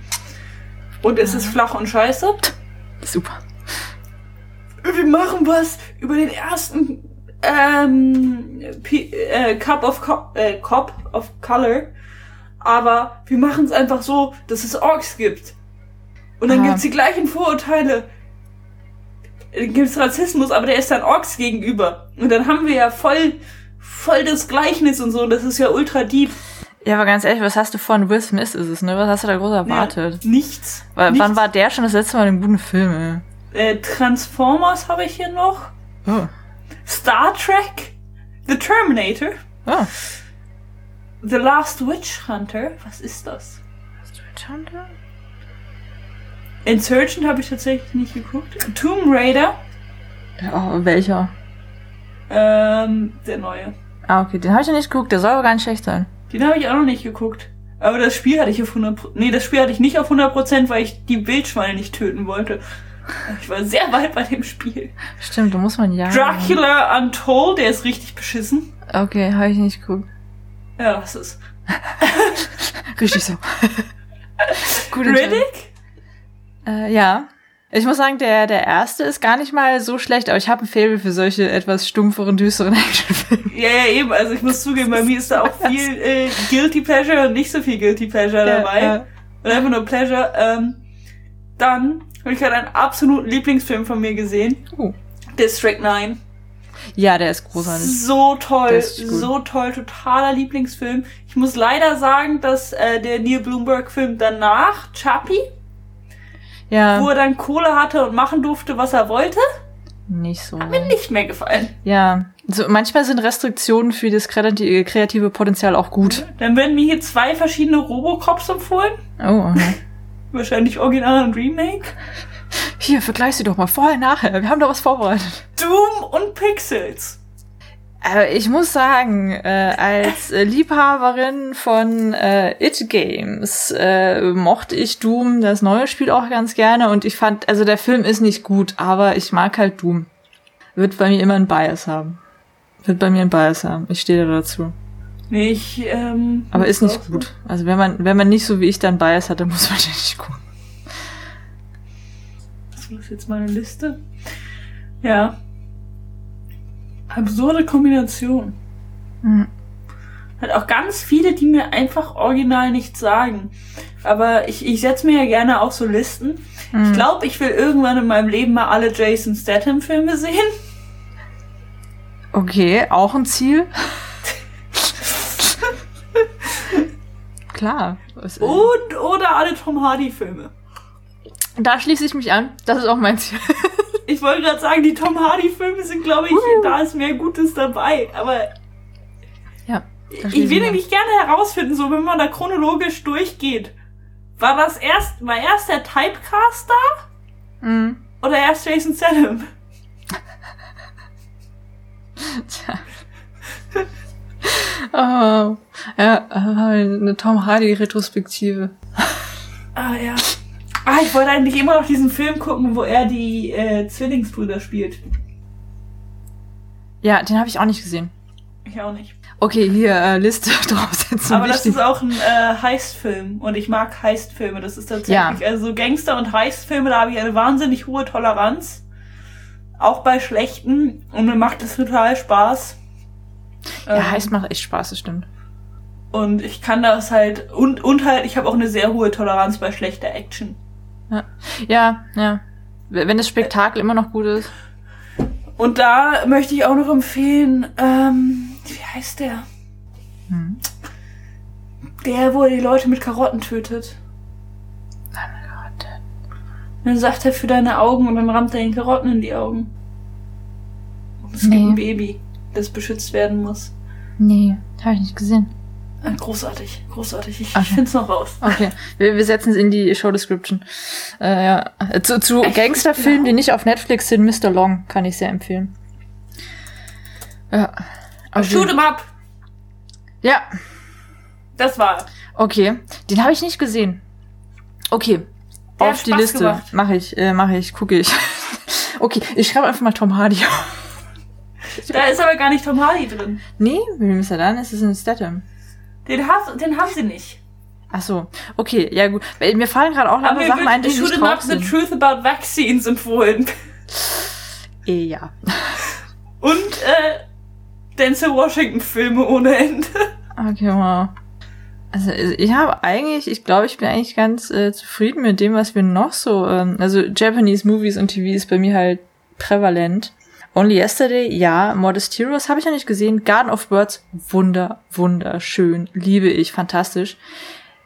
[SPEAKER 2] Und es ist flach und scheiße.
[SPEAKER 1] Super.
[SPEAKER 2] Wir machen was über den ersten ähm, P äh, Cup of Co äh, Cop of Color. Aber wir machen es einfach so, dass es Orks gibt. Und dann
[SPEAKER 1] Aha.
[SPEAKER 2] gibt's die gleichen Vorurteile. Dann gibt's Rassismus, aber der ist dann Orks gegenüber. Und dann haben wir ja voll, voll das Gleichnis und so. Das ist ja ultra deep.
[SPEAKER 1] Ja, aber ganz ehrlich, was hast du von Will Smith ist es, ne? Was hast du da groß erwartet?
[SPEAKER 2] Ja, nichts.
[SPEAKER 1] Weil,
[SPEAKER 2] nichts.
[SPEAKER 1] wann war der schon das letzte Mal in einem guten Film,
[SPEAKER 2] Äh, Transformers habe ich hier noch.
[SPEAKER 1] Oh.
[SPEAKER 2] Star Trek. The Terminator.
[SPEAKER 1] Oh.
[SPEAKER 2] The Last Witch Hunter. Was ist das?
[SPEAKER 1] Hast du Witch Hunter?
[SPEAKER 2] Insurgent habe ich tatsächlich nicht geguckt. Tomb Raider.
[SPEAKER 1] Oh, welcher?
[SPEAKER 2] Ähm, der neue.
[SPEAKER 1] Ah, okay, den habe ich noch nicht geguckt, der soll aber gar nicht schlecht sein.
[SPEAKER 2] Den habe ich auch noch nicht geguckt. Aber das Spiel hatte ich auf 100%. Nee, das Spiel hatte ich nicht auf 100%, weil ich die Wildschweine nicht töten wollte. Ich war sehr weit bei dem Spiel.
[SPEAKER 1] Stimmt, da muss man ja.
[SPEAKER 2] Dracula Untold, der ist richtig beschissen.
[SPEAKER 1] Okay, habe ich nicht geguckt.
[SPEAKER 2] Ja, was ist? [LAUGHS]
[SPEAKER 1] Richtig so. [LAUGHS] Gut Entscheidung.
[SPEAKER 2] Riddick?
[SPEAKER 1] Äh, ja. Ich muss sagen, der, der erste ist gar nicht mal so schlecht, aber ich habe ein Faible für solche etwas stumpferen, düsteren [LAUGHS] Actionfilme.
[SPEAKER 2] Ja, ja, eben. Also ich muss zugeben, bei mir ist da auch [LAUGHS] viel äh, Guilty Pleasure und nicht so viel Guilty Pleasure dabei.
[SPEAKER 1] Ja,
[SPEAKER 2] Und einfach nur Pleasure. Ähm, dann habe ich gerade einen absoluten Lieblingsfilm von mir gesehen.
[SPEAKER 1] Oh.
[SPEAKER 2] District 9.
[SPEAKER 1] ja, der ist großartig.
[SPEAKER 2] So toll, so toll, totaler Lieblingsfilm. Ich muss leider sagen, dass äh, der Neil Bloomberg-Film danach, Chappie, wo
[SPEAKER 1] Ja,
[SPEAKER 2] er dann Kohle hatte und machen durfte, was er wollte,
[SPEAKER 1] nicht so.
[SPEAKER 2] hat mir nicht mehr gefallen.
[SPEAKER 1] Ja, so, manchmal sind Restriktionen für das kreati- kreative Potenzial auch gut.
[SPEAKER 2] Dann werden mir hier zwei verschiedene Robocops empfohlen.
[SPEAKER 1] Oh, aha. [LAUGHS]
[SPEAKER 2] Wahrscheinlich Original und Remake.
[SPEAKER 1] Hier, vergleich sie doch mal vorher, nachher. Wir haben da was vorbereitet.
[SPEAKER 2] Doom und Pixels.
[SPEAKER 1] Ich muss sagen, äh, als äh, Liebhaberin von äh, It Games äh, mochte ich Doom, das neue Spiel, auch ganz gerne. Und ich fand, also der Film ist nicht gut, aber ich mag halt Doom. wird bei mir immer ein Bias haben. Wird bei mir ein Bias haben. Ich stehe da dazu.
[SPEAKER 2] Nee, ich, ähm.
[SPEAKER 1] Aber ist nicht gut. Also wenn man, wenn man nicht so wie ich dann Bias hat, dann muss man [LAUGHS] den nicht gucken.
[SPEAKER 2] Das ist jetzt meine Liste. Ja. Absurde Kombination.
[SPEAKER 1] Hm.
[SPEAKER 2] Hat auch ganz viele, die mir einfach original nichts sagen. Aber ich, ich setze mir ja gerne auch so Listen. Ich glaube, ich will irgendwann in meinem Leben mal alle Jason Statham-Filme sehen.
[SPEAKER 1] Okay, auch ein Ziel. Klar. Es-
[SPEAKER 2] Und oder alle Tom Hardy-Filme.
[SPEAKER 1] Da schließe ich mich an. Das ist auch mein Ziel.
[SPEAKER 2] Ich wollte gerade sagen, die Tom Hardy-Filme sind, glaube ich, da ist mehr Gutes dabei. Aber
[SPEAKER 1] Ja.
[SPEAKER 2] ich will nämlich gerne herausfinden, so wenn man da chronologisch durchgeht. War das erst, war erst der Typecast da?
[SPEAKER 1] Mhm.
[SPEAKER 2] Oder erst Jason Statham?
[SPEAKER 1] Tja. [LAUGHS] Oh, ja, äh, eine Tom Hardy-Retrospektive.
[SPEAKER 2] Ah, ja. Ah, ich wollte eigentlich immer noch diesen Film gucken, wo er die äh, Zwillingsbrüder spielt.
[SPEAKER 1] Ja, den habe ich auch nicht gesehen.
[SPEAKER 2] Ich auch nicht.
[SPEAKER 1] Okay, hier, äh, Liste [LAUGHS] draufsetzen.
[SPEAKER 2] Aber das
[SPEAKER 1] wichtig.
[SPEAKER 2] ist auch ein äh, Heistfilm und ich mag Heistfilme. Das ist tatsächlich, also Gangster- und Heistfilme, da habe ich eine wahnsinnig hohe Toleranz. Auch bei schlechten und mir macht es total Spaß.
[SPEAKER 1] Ja,
[SPEAKER 2] Ähm,
[SPEAKER 1] heißt macht echt Spaß, das stimmt.
[SPEAKER 2] Und ich kann das halt, und, und halt, ich habe auch eine sehr hohe Toleranz bei schlechter Action.
[SPEAKER 1] Ja, ja. Wenn das Spektakel immer noch gut ist.
[SPEAKER 2] Und da möchte ich auch noch empfehlen, ähm, wie heißt der?
[SPEAKER 1] Hm.
[SPEAKER 2] Der, wo er die Leute mit Karotten tötet. Dann sagt er für deine Augen und dann rammt er den Karotten in die Augen. Und es gibt
[SPEAKER 1] Nee.
[SPEAKER 2] ein Baby, das beschützt werden muss.
[SPEAKER 1] Nee, habe ich nicht gesehen.
[SPEAKER 2] Großartig, großartig. Ich,
[SPEAKER 1] Okay.
[SPEAKER 2] find's noch raus.
[SPEAKER 1] Okay, wir, wir setzen es in die Show Description. Äh, ja. Zu, zu
[SPEAKER 2] Echt?
[SPEAKER 1] Gangsterfilmen,
[SPEAKER 2] Ja.
[SPEAKER 1] die nicht auf Netflix sind, Mr. Long, kann ich sehr empfehlen. Ja. Okay.
[SPEAKER 2] Shoot 'em up!
[SPEAKER 1] Ja,
[SPEAKER 2] Das war.
[SPEAKER 1] okay. Den habe ich nicht gesehen. Okay.
[SPEAKER 2] Der
[SPEAKER 1] auf die
[SPEAKER 2] Spaß
[SPEAKER 1] Liste. Mache ich, äh, mache ich, gucke ich. [LAUGHS] okay, ich schreibe einfach mal Tom Hardy.
[SPEAKER 2] Da ist aber gar nicht Tom Hardy drin.
[SPEAKER 1] nee, wem ist er dann? Es ist ein Statham.
[SPEAKER 2] Den, hast, den haben sie nicht.
[SPEAKER 1] Ach so, okay, ja gut. Mir fallen gerade auch lauter Sachen ein, die
[SPEAKER 2] wird
[SPEAKER 1] nicht drauf
[SPEAKER 2] the truth about vaccines empfohlen.
[SPEAKER 1] Eh, ja. [LAUGHS]
[SPEAKER 2] Und äh, Denzel Washington Filme ohne Ende.
[SPEAKER 1] Okay, wow. Also ich habe eigentlich, ich glaube, ich bin eigentlich ganz äh, zufrieden mit dem, was wir noch so, ähm, also Japanese Movies und TV ist bei mir halt prävalent. Only Yesterday, ja. Modest Heroes habe ich noch nicht gesehen. Garden of Birds, wunder, wunderschön, liebe ich, fantastisch.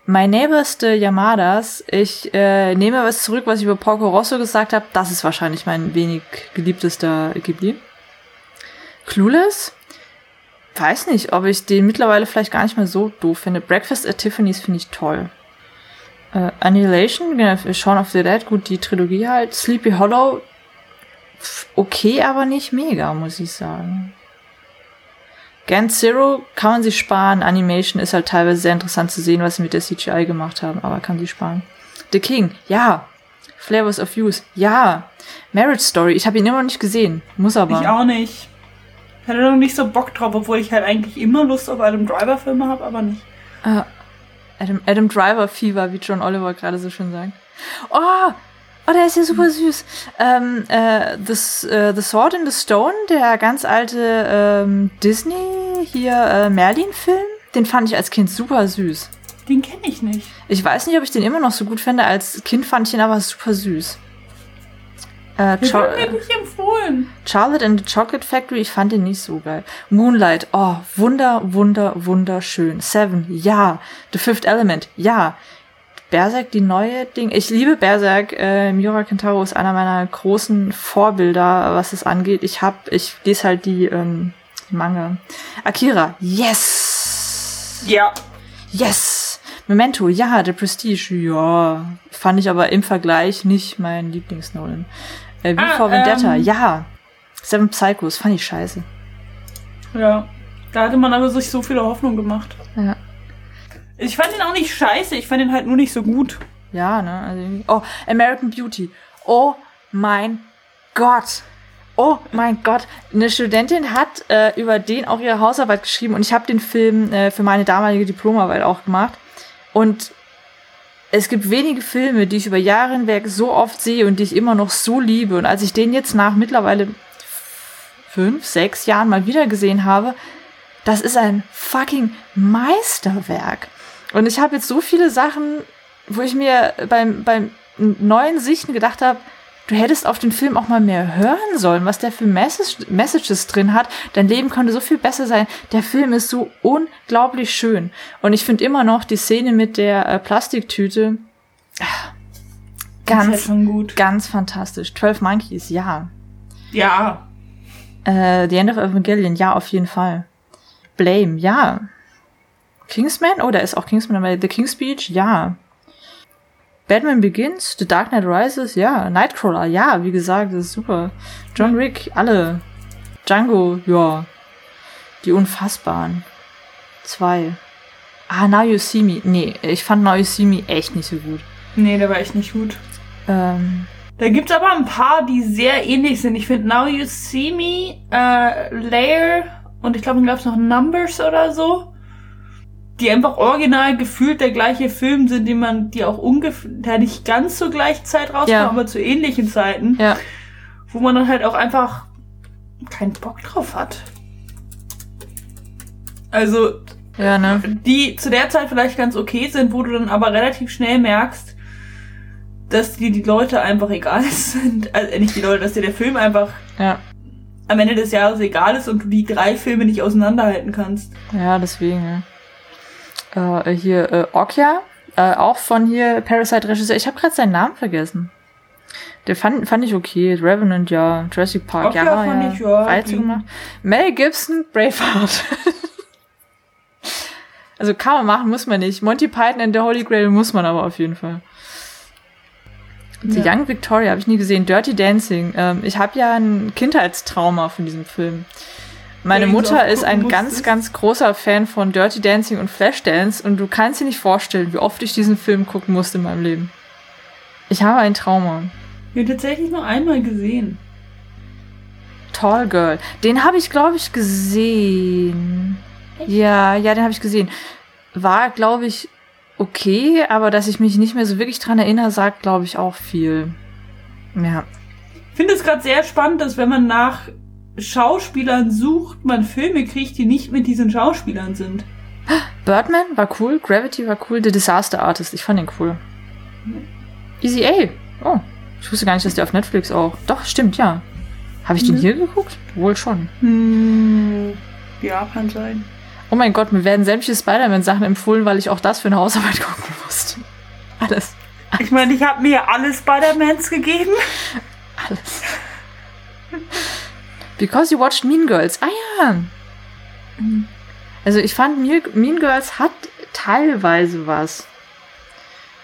[SPEAKER 1] My Neighbors the Yamadas, ich äh, nehme was zurück, was ich über Porco Rosso gesagt habe. Das ist wahrscheinlich mein wenig geliebtester Ghibli. Clueless, weiß nicht, ob ich den mittlerweile vielleicht gar nicht mehr so doof finde. Breakfast at Tiffany's finde ich toll. Äh, Annihilation, genau, Shaun of the Dead, gut, die Trilogie halt. Sleepy Hollow, okay, aber nicht mega, muss ich sagen. Gant Zero kann man sich sparen. Animation ist halt teilweise sehr interessant zu sehen, was sie mit der CGI gemacht haben, aber kann sie sparen. The King, ja. Flavors of Youth, ja. Marriage Story, ich habe ihn immer noch nicht gesehen, muss aber.
[SPEAKER 2] Ich auch nicht. Ich hatte noch nicht so Bock drauf, obwohl ich halt eigentlich immer Lust auf Adam Driver Filme habe, aber nicht.
[SPEAKER 1] Äh, Adam, Adam Driver Fever, wie John Oliver gerade so schön sagt. Oh, oh, der ist ja super süß. Ähm, äh, this, äh, the Sword in the Stone, der ganz alte ähm, Disney hier äh, Merlin-Film, den fand ich als Kind super süß.
[SPEAKER 2] Den kenne ich nicht.
[SPEAKER 1] Ich weiß nicht, ob ich den immer noch so gut fände. Als Kind fand ich ihn aber super süß. Äh,
[SPEAKER 2] Den
[SPEAKER 1] Char
[SPEAKER 2] mir nicht empfohlen.
[SPEAKER 1] Charlotte and the Chocolate Factory, ich fand den nicht so geil. Moonlight, oh, wunder, wunder, wunderschön. Seven, ja. The Fifth Element, ja. Berserk, die neue Ding. Ich liebe Berserk. Äh, Miura Kentaro ist einer meiner großen Vorbilder, was es angeht. Ich hab, ich lese halt die, ähm, die Manga. Akira, yes.
[SPEAKER 2] Ja.
[SPEAKER 1] Yes. Memento, ja. The Prestige, ja. Fand ich aber im Vergleich nicht mein Lieblings-Nolan. Äh, wie
[SPEAKER 2] Ah,
[SPEAKER 1] vor Vendetta,
[SPEAKER 2] ähm,
[SPEAKER 1] ja. Seven Psychos, fand ich scheiße.
[SPEAKER 2] Ja. Da hatte man aber sich so viele Hoffnung gemacht.
[SPEAKER 1] Ja.
[SPEAKER 2] Ich fand ihn auch nicht scheiße, ich fand ihn halt nur nicht so gut.
[SPEAKER 1] Ja, ne? Also oh, American Beauty. Oh mein Gott. Oh mein Gott, eine Studentin hat äh, über den auch ihre Hausarbeit geschrieben und ich habe den Film äh, für meine damalige Diplomarbeit auch gemacht. Und es gibt wenige Filme, die ich über Jahre hinweg so oft sehe und die ich immer noch so liebe. Und als ich den jetzt nach mittlerweile fünf, sechs Jahren mal wieder gesehen habe, das ist ein fucking Meisterwerk. Und ich habe jetzt so viele Sachen, wo ich mir beim, beim neuen Sichten gedacht habe, du hättest auf den Film auch mal mehr hören sollen, was der für Message, Messages drin hat. Dein Leben könnte so viel besser sein. Der Film ist so unglaublich schön. Und ich finde immer noch die Szene mit der äh, Plastiktüte ah, ganz,
[SPEAKER 2] gut.
[SPEAKER 1] ganz fantastisch. 12 Monkeys, ja.
[SPEAKER 2] Ja.
[SPEAKER 1] Äh, The End of Evangelion, ja, auf jeden Fall. Blame, ja. Kingsman? Oh, da ist auch Kingsman dabei. The King's Speech? Ja. Batman Begins, The Dark Knight Rises, ja. Nightcrawler, ja, wie gesagt, das ist super. John Wick, alle. Django, ja. Die Unfassbaren. Zwei. Ah, Now You See Me. Nee, ich fand Now You See Me echt nicht so gut.
[SPEAKER 2] Nee, der war echt nicht gut.
[SPEAKER 1] Ähm,
[SPEAKER 2] Da gibt's aber ein paar, die sehr ähnlich sind. Ich finde Now You See Me, äh, Layer und ich glaube, dann gab's noch Numbers oder so. Die einfach original gefühlt der gleiche Film sind, die man, die auch ungefähr nicht ganz zur gleichen Zeit rauskam,
[SPEAKER 1] Ja.
[SPEAKER 2] aber zu ähnlichen Zeiten,
[SPEAKER 1] ja.
[SPEAKER 2] wo man dann halt auch einfach keinen Bock drauf hat. Also,
[SPEAKER 1] Ja, ne?
[SPEAKER 2] die zu der Zeit vielleicht ganz okay sind, wo du dann aber relativ schnell merkst, dass dir die Leute einfach egal [LAUGHS] sind. Also nicht die Leute, dass dir der Film einfach
[SPEAKER 1] Ja.
[SPEAKER 2] am Ende des Jahres egal ist und du die drei Filme nicht auseinanderhalten kannst.
[SPEAKER 1] Ja, deswegen. Äh, hier, äh, Okja, äh, auch von hier Parasite-Regisseur. Ich habe gerade seinen Namen vergessen. Der fand, fand ich okay. Revenant, ja. Jurassic Park,
[SPEAKER 2] Okja
[SPEAKER 1] ja.
[SPEAKER 2] fand
[SPEAKER 1] ja.
[SPEAKER 2] ich, ja,
[SPEAKER 1] Reize
[SPEAKER 2] ging.
[SPEAKER 1] gemacht. Mel Gibson, Braveheart. [LAUGHS] also kann man machen, muss man nicht. Monty Python and the Holy Grail muss man aber auf jeden Fall. The
[SPEAKER 2] Ja.
[SPEAKER 1] Young Victoria habe ich nie gesehen. Dirty Dancing. Ähm, ich habe ja ein Kindheitstrauma von diesem Film. Meine Mutter ist ein
[SPEAKER 2] gucken
[SPEAKER 1] ganz,
[SPEAKER 2] musstest.
[SPEAKER 1] ganz großer Fan von Dirty Dancing und Flashdance und du kannst dir nicht vorstellen, wie oft ich diesen Film gucken musste in meinem Leben. Ich habe ein Trauma.
[SPEAKER 2] Ich habe tatsächlich nur einmal gesehen.
[SPEAKER 1] Tall Girl. Den habe ich, glaube ich, gesehen. Ja, ja, den habe ich gesehen. War, glaube ich, okay, aber dass ich mich nicht mehr so wirklich dran erinnere, sagt, glaube ich, auch viel. Ja.
[SPEAKER 2] Ich finde es gerade sehr spannend, dass wenn man nach Schauspielern sucht, man Filme kriegt, die nicht mit diesen Schauspielern sind.
[SPEAKER 1] Birdman war cool, Gravity war cool, The Disaster Artist, ich fand den cool. Easy A. Oh, ich wusste gar nicht, dass der auf Netflix auch. Doch, stimmt, ja. Habe ich den
[SPEAKER 2] Mhm.
[SPEAKER 1] hier geguckt? Wohl schon.
[SPEAKER 2] Hm, ja, kann sein.
[SPEAKER 1] Oh mein Gott, mir werden sämtliche Spider-Man-Sachen empfohlen, weil ich auch das für eine Hausarbeit [LAUGHS] gucken musste. Alles.
[SPEAKER 2] Ich meine, ich habe mir alle Spider-Mans gegeben.
[SPEAKER 1] Alles. Because you watched Mean Girls. Ah ja. Also ich fand Mean Girls hat teilweise was.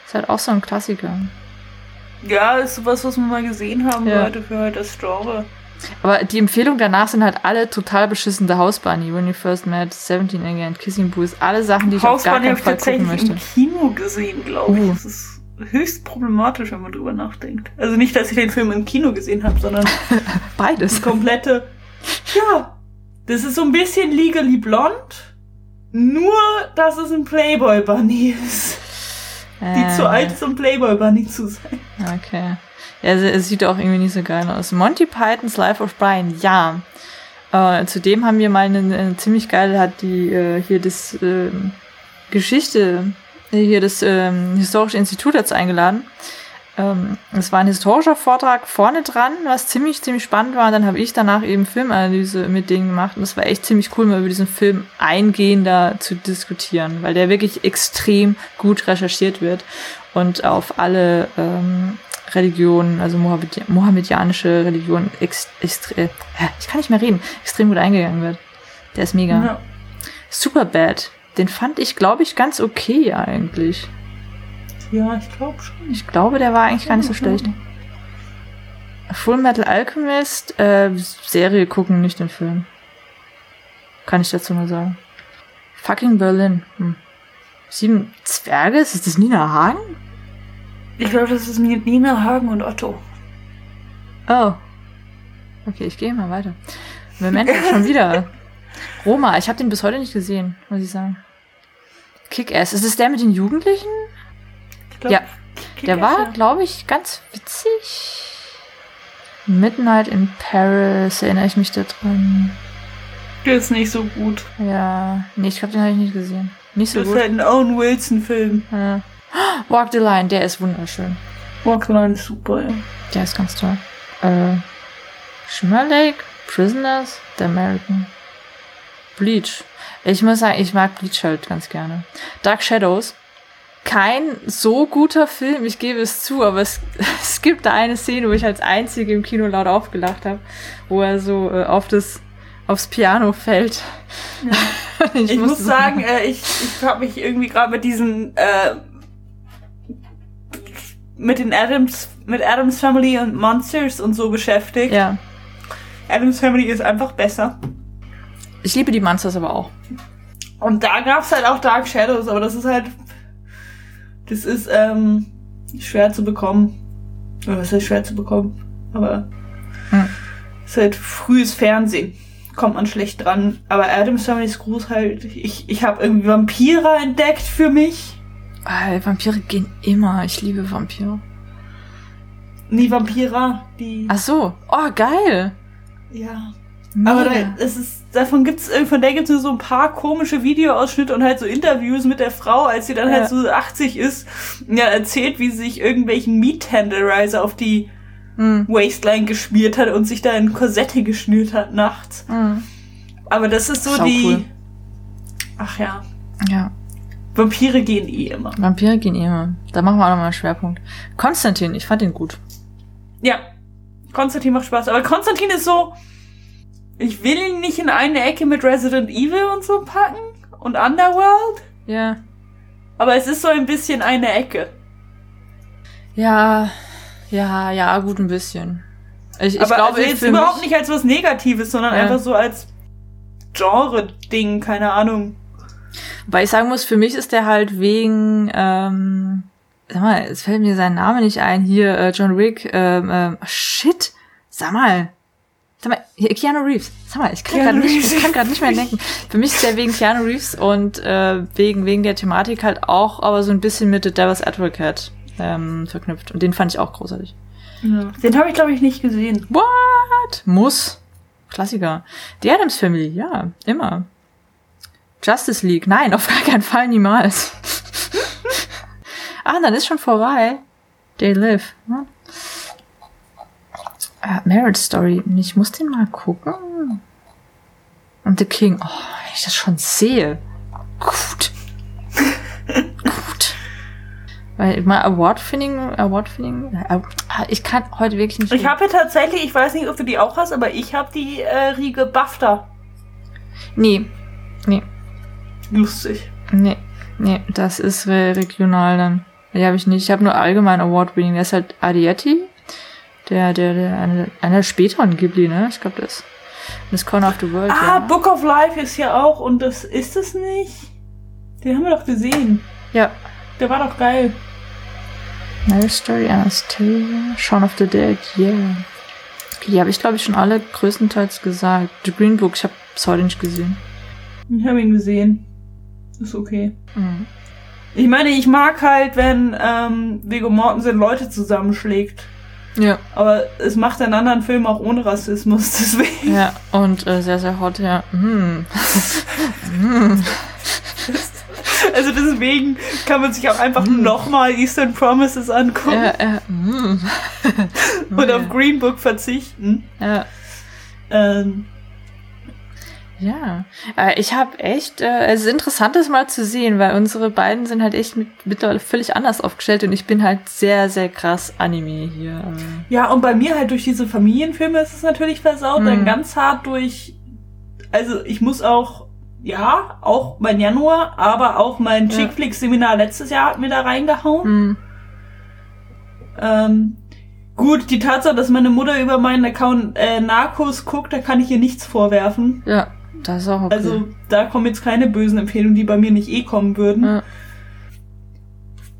[SPEAKER 1] Ist halt auch so ein Klassiker.
[SPEAKER 2] Ja, ist sowas, was wir mal gesehen haben
[SPEAKER 1] Ja.
[SPEAKER 2] sollte für halt das Genre.
[SPEAKER 1] Aber die Empfehlungen danach sind halt alle total beschissen. The House Bunny, When You First Met, 17 Again, Kissing Booth, alle Sachen, die ich auf gar
[SPEAKER 2] Hausbahn
[SPEAKER 1] keinen
[SPEAKER 2] habe ich
[SPEAKER 1] Fall gucken
[SPEAKER 2] tatsächlich
[SPEAKER 1] möchte.
[SPEAKER 2] im Kino gesehen, glaube ich.
[SPEAKER 1] Uh.
[SPEAKER 2] Höchst problematisch, wenn man drüber nachdenkt. Also nicht, dass ich den Film im Kino gesehen habe, sondern [LAUGHS]
[SPEAKER 1] Beides.
[SPEAKER 2] die komplette. Ja, das ist so ein bisschen Legally Blond, nur dass es ein Playboy Bunny ist, die
[SPEAKER 1] Äh,
[SPEAKER 2] zu alt ist, um Playboy Bunny zu sein.
[SPEAKER 1] Okay. Ja, es, sieht auch irgendwie nicht so geil aus. Monty Pythons Life of Brian, ja. Äh, zudem haben wir mal eine, eine ziemlich geile, hat die äh, hier das ähm, Geschichte, äh, hier das ähm, Historische Institut dazu eingeladen. Ähm, es war ein historischer Vortrag vorne dran, was ziemlich, ziemlich spannend war. Und dann habe ich danach eben Filmanalyse mit denen gemacht. Und es war echt ziemlich cool, mal über diesen Film eingehender zu diskutieren, weil der wirklich extrem gut recherchiert wird und auf alle ähm, Religionen, also Mohammed mohammedianische Religionen, ex extre äh, ich kann nicht mehr reden, extrem gut eingegangen wird. Der ist mega.
[SPEAKER 2] Ja.
[SPEAKER 1] Superbad, den fand ich, glaube ich, ganz okay eigentlich.
[SPEAKER 2] ja, ich glaube schon.
[SPEAKER 1] Ich glaube, der war eigentlich gar nicht so schlecht. Full Metal Alchemist, äh, Serie gucken, nicht den Film. Kann ich dazu nur sagen. Fucking Berlin. Hm. Sieben Zwerge? Ist das Nina Hagen?
[SPEAKER 2] Ich glaube, das ist Nina Hagen und Otto.
[SPEAKER 1] Oh. Okay, ich gehe mal weiter. Moment, schon wieder. [LAUGHS] Roma, ich habe den bis heute nicht gesehen, muss ich sagen. Kick-Ass. Ist es der mit den Jugendlichen?
[SPEAKER 2] Ich
[SPEAKER 1] Ja. Der war, glaube ich, ganz witzig. Midnight in Paris, erinnere ich mich da dran.
[SPEAKER 2] Der ist nicht so gut.
[SPEAKER 1] Ja, nee, ich glaube, den habe ich nicht gesehen. Nicht so
[SPEAKER 2] Das ist
[SPEAKER 1] gut.
[SPEAKER 2] halt ein Owen Wilson-Film.
[SPEAKER 1] Ja. Walk the Line, der ist wunderschön.
[SPEAKER 2] Walk the Line ist super, ja.
[SPEAKER 1] Der ist ganz toll. Äh, Shimmer Lake, Prisoners, The American. Bleach. Ich muss sagen, ich mag Bleach halt ganz gerne. Dark Shadows. Kein so guter Film, ich gebe es zu, aber es, [LAUGHS] es gibt da eine Szene, wo ich als einzige im Kino laut aufgelacht habe, wo er so äh, auf das aufs Piano fällt. [LAUGHS]
[SPEAKER 2] Ich,
[SPEAKER 1] musste
[SPEAKER 2] muss sagen, äh, ich, ich habe mich irgendwie gerade mit diesen äh, mit den Adams mit Adams Family und Monsters und so beschäftigt.
[SPEAKER 1] ja,
[SPEAKER 2] Adams Family ist einfach besser.
[SPEAKER 1] Ich liebe die Monsters aber auch.
[SPEAKER 2] Und da gab's halt auch Dark Shadows, aber das ist halt das ist ähm, schwer zu bekommen. Oder was heißt schwer zu bekommen? Aber
[SPEAKER 1] Hm.
[SPEAKER 2] ist halt frühes Fernsehen. Kommt man schlecht dran. Aber Adams Family's Gruß halt. Ich, ich habe irgendwie Vampire entdeckt für mich.
[SPEAKER 1] Ah, Vampire gehen immer. Ich liebe Vampire.
[SPEAKER 2] Nee, Vampira, die.
[SPEAKER 1] Ach so. Oh, geil.
[SPEAKER 2] Ja. Aber da, es ist, davon gibt's, äh, von der gibt's nur so ein paar komische Videoausschnitte und halt so Interviews mit der Frau, als sie dann
[SPEAKER 1] Ja.
[SPEAKER 2] halt so 80 ist, und ja, erzählt, wie sie sich irgendwelchen Meat Tenderizer auf die
[SPEAKER 1] Hm,
[SPEAKER 2] Waistline geschmiert hat und sich da in Korsette geschnürt hat nachts.
[SPEAKER 1] hm.
[SPEAKER 2] Aber das ist so
[SPEAKER 1] Sau
[SPEAKER 2] die.
[SPEAKER 1] cool.
[SPEAKER 2] Ach ja.
[SPEAKER 1] Ja,
[SPEAKER 2] Vampire gehen eh immer.
[SPEAKER 1] Vampire gehen immer. Da machen wir auch nochmal einen Schwerpunkt. Konstantin, ich fand ihn gut.
[SPEAKER 2] Ja. Konstantin macht Spaß. Aber Konstantin ist so. Ich will ihn nicht in eine Ecke mit Resident Evil und so packen. Und Underworld.
[SPEAKER 1] Ja.
[SPEAKER 2] Aber es ist so ein bisschen eine Ecke.
[SPEAKER 1] Ja, ja, ja, gut ein bisschen. Ich, ich
[SPEAKER 2] aber
[SPEAKER 1] glaube,
[SPEAKER 2] also jetzt überhaupt nicht als was Negatives, sondern
[SPEAKER 1] Ja.
[SPEAKER 2] einfach so als Genre-Ding, keine Ahnung.
[SPEAKER 1] Weil ich sagen muss, für mich ist der halt wegen, ähm, sag mal, es fällt mir sein Name nicht ein, hier, äh, John Wick, ähm, ähm, shit, sag mal, sag mal, hier, Keanu Reeves, sag mal, ich kann gerade nicht, ich kann nicht mehr denken. Für mich ist der wegen Keanu Reeves und äh, wegen, wegen der Thematik halt auch, aber so ein bisschen mit The Devil's Advocate ähm, verknüpft. Und den fand ich auch großartig.
[SPEAKER 2] Den habe ich, glaube ich, nicht gesehen.
[SPEAKER 1] What? Muss. Klassiker. Die Adams Family, ja, immer. Justice League, nein, auf gar keinen Fall, niemals. [LAUGHS] ah, dann ist schon vorbei. They live. Ne? Ah, Marriage Story, ich muss den mal gucken. Und The King, oh, wenn ich das schon sehe. Gut. [LAUGHS] Gut. Weil mal Award-Finning, Award-Finning, äh, ah, ich kann heute wirklich nicht.
[SPEAKER 2] Ich habe ja tatsächlich, ich weiß nicht, ob du die auch hast, aber ich habe die äh, Riege BAFTA.
[SPEAKER 1] Nee, nee,
[SPEAKER 2] Lustig.
[SPEAKER 1] nee, nee, das ist re regional dann. Die habe ich nicht. Ich habe nur allgemein Award-Winning. Der ist halt Adietti. Der, der, der, einer, der späteren Ghibli, ne? Ich glaube, das das Corner of the World.
[SPEAKER 2] Ah,
[SPEAKER 1] ja.
[SPEAKER 2] Book of Life ist ja auch, und das ist es nicht? Den haben wir doch gesehen.
[SPEAKER 1] ja.
[SPEAKER 2] Der war doch geil.
[SPEAKER 1] Marriage Story, Anastasia, Shaun of the Dead, yeah. Okay, die habe ich, glaube ich, schon alle größtenteils gesagt. The Green Book, ich habe es heute nicht gesehen.
[SPEAKER 2] Ich habe ihn gesehen. Ist okay.
[SPEAKER 1] Mhm.
[SPEAKER 2] Ich meine, ich mag halt, wenn ähm, Viggo Mortensen Leute zusammenschlägt.
[SPEAKER 1] Ja.
[SPEAKER 2] Aber es macht einen anderen Film auch ohne Rassismus, [LAUGHS] deswegen.
[SPEAKER 1] Ja, und äh, sehr, sehr hot, ja. Hm. [LAUGHS]
[SPEAKER 2] Also deswegen kann man sich auch einfach nochmal Eastern Promises angucken
[SPEAKER 1] Ja, ja, hm. [LAUGHS]
[SPEAKER 2] und auf Green Book verzichten.
[SPEAKER 1] ja.
[SPEAKER 2] Ähm,
[SPEAKER 1] Ja, äh, ich habe echt, äh, es ist interessant, das mal zu sehen, weil unsere beiden sind halt echt mit, mittlerweile völlig anders aufgestellt und ich bin halt sehr, sehr krass Anime hier. äh.
[SPEAKER 2] ja, und bei mir halt durch diese Familienfilme ist es natürlich versaut,
[SPEAKER 1] Mhm.
[SPEAKER 2] dann ganz hart durch. Also ich muss auch, ja, auch mein Januar, aber auch mein
[SPEAKER 1] Ja.
[SPEAKER 2] Chick-Flick-Seminar letztes Jahr hat mir da reingehauen.
[SPEAKER 1] Hm.
[SPEAKER 2] Ähm, gut, die Tatsache, dass meine Mutter über meinen Account äh, Narcos guckt, da kann ich ihr nichts vorwerfen.
[SPEAKER 1] Ja, das ist auch okay.
[SPEAKER 2] Also da kommen jetzt keine bösen Empfehlungen, die bei mir nicht eh kommen würden.
[SPEAKER 1] ja.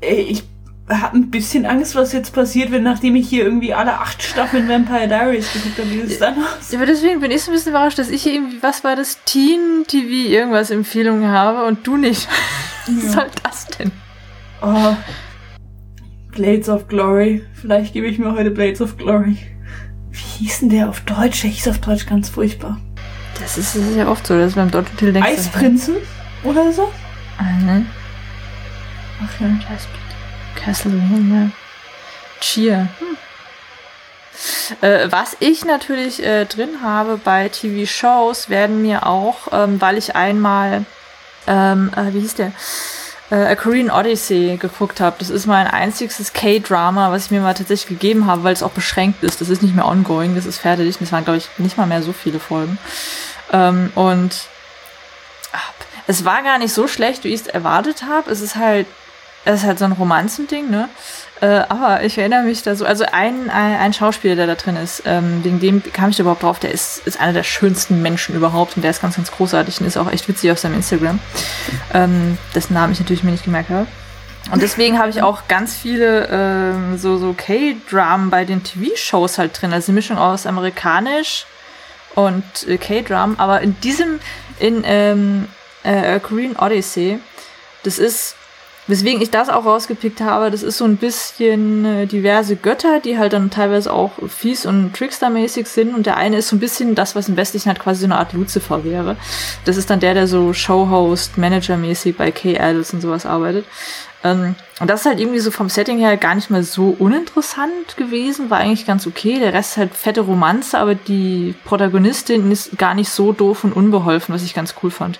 [SPEAKER 2] Ey, ich habe ein bisschen Angst, was jetzt passiert, wenn nachdem ich hier irgendwie alle acht Staffeln Vampire Diaries geguckt habe, wie ist dann aus?
[SPEAKER 1] Ja, aber deswegen bin ich so ein bisschen überrascht, dass ich hier irgendwie, was war das, Teen-TV irgendwas Empfehlungen habe und du nicht. [LAUGHS] Was
[SPEAKER 2] Ja.
[SPEAKER 1] soll das denn?
[SPEAKER 2] Oh. Blades of Glory. Vielleicht gebe ich mir heute Blades of Glory. Wie hieß denn der auf Deutsch? Der hieß auf Deutsch ganz furchtbar.
[SPEAKER 1] Das ist, das ist ja oft so, dass beim deutschen Titel denkst du-
[SPEAKER 2] Eisprinzen oder so?
[SPEAKER 1] Mhm.
[SPEAKER 2] Ach ja.
[SPEAKER 1] Castlevania. Cheer. Hm. Äh, was ich natürlich äh, drin habe bei TV-Shows, werden mir auch, ähm, weil ich einmal, ähm, äh, wie hieß der? Äh, A Korean Odyssey geguckt habe. Das ist mein einziges K-Drama, was ich mir mal tatsächlich gegeben habe, weil es auch beschränkt ist. Das ist nicht mehr ongoing, das ist fertig. Das waren, glaube ich, nicht mal mehr so viele Folgen. Ähm, und ach, es war gar nicht so schlecht, wie ich es erwartet habe. Es ist halt es ist halt so ein Romanzending, ne? Äh, aber ich erinnere mich da so, also ein, ein, ein Schauspieler, der da drin ist, ähm, wegen dem kam ich da überhaupt drauf, der ist, ist einer der schönsten Menschen überhaupt und der ist ganz, ganz großartig und ist auch echt witzig auf seinem Instagram, ähm, dessen Namen ich natürlich mir nicht gemerkt habe. Und deswegen habe ich auch ganz viele ähm, so, so K-Dramen bei den TV-Shows halt drin, also eine Mischung aus amerikanisch und äh, K-Drum, aber in diesem, in ähm, äh, Korean Odyssey, das ist Weswegen ich das auch rausgepickt habe, das ist so ein bisschen äh, diverse Götter, die halt dann teilweise auch fies und trickstermäßig sind. Und der eine ist so ein bisschen das, was im Westlichen halt quasi so eine Art Lucifer wäre. Das ist dann der, der so Showhost, Manager-mäßig bei K-Idols und sowas arbeitet. Ähm, und das ist halt irgendwie so vom Setting her gar nicht mal so uninteressant gewesen, war eigentlich ganz okay. Der Rest ist halt fette Romanze, aber die Protagonistin ist gar nicht so doof und unbeholfen, was ich ganz cool fand.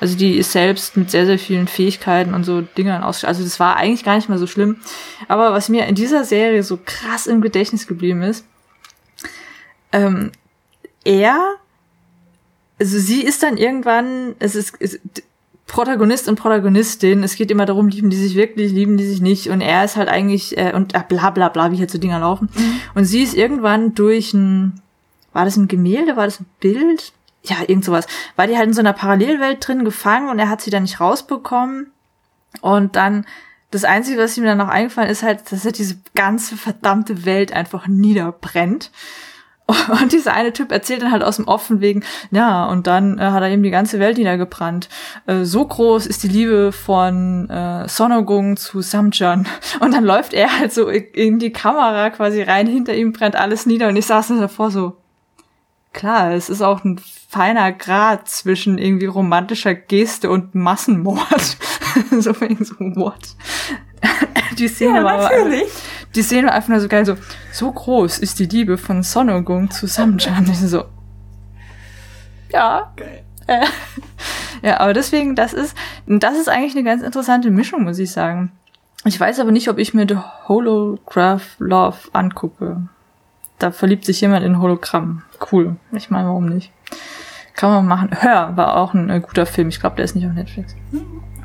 [SPEAKER 1] Also die ist selbst mit sehr, sehr vielen Fähigkeiten und so Dingern aus. Also das war eigentlich gar nicht mal so schlimm. Aber was mir in dieser Serie so krass im Gedächtnis geblieben ist, ähm, er, also sie ist dann irgendwann, es ist, es, Protagonist und Protagonistin, es geht immer darum, lieben die sich wirklich, lieben die sich nicht und er ist halt eigentlich, äh, und äh, bla bla bla, wie halt so Dinger laufen. Und sie ist irgendwann durch ein, war das ein Gemälde, war das ein Bild? Ja, irgend sowas. War die halt in so einer Parallelwelt drin gefangen und er hat sie dann nicht rausbekommen. Und dann, das Einzige, was ihm dann noch eingefallen ist, halt, dass er diese ganze verdammte Welt einfach niederbrennt. [LAUGHS] Und dieser eine Typ erzählt dann halt aus dem Offen wegen, ja, und dann äh, hat er eben die ganze Welt niedergebrannt. Äh, so groß ist die Liebe von äh, Sonogung zu Samchan. [LAUGHS] Und dann läuft er halt so in- in die Kamera quasi rein, hinter ihm brennt alles nieder und ich saß dann davor so, klar, es ist auch ein feiner Grad zwischen irgendwie romantischer Geste und Massenmord. [LAUGHS] so wegen so, what? [LAUGHS] Die Szene
[SPEAKER 2] Ja,
[SPEAKER 1] war aber
[SPEAKER 2] natürlich.
[SPEAKER 1] die Szene war einfach nur so geil, so, so groß ist die Liebe von Sonogung zu Samchan. Ich so, ja,
[SPEAKER 2] Geil.
[SPEAKER 1] äh, [LAUGHS] ja, aber deswegen, das ist, das ist eigentlich eine ganz interessante Mischung, muss ich sagen. Ich weiß aber nicht, ob ich mir The Holograph Love angucke. Da verliebt sich jemand in Hologramm. Cool. Ich meine, warum nicht? Kann man machen. Hör war auch ein äh, guter Film. Ich glaube, der ist nicht auf Netflix.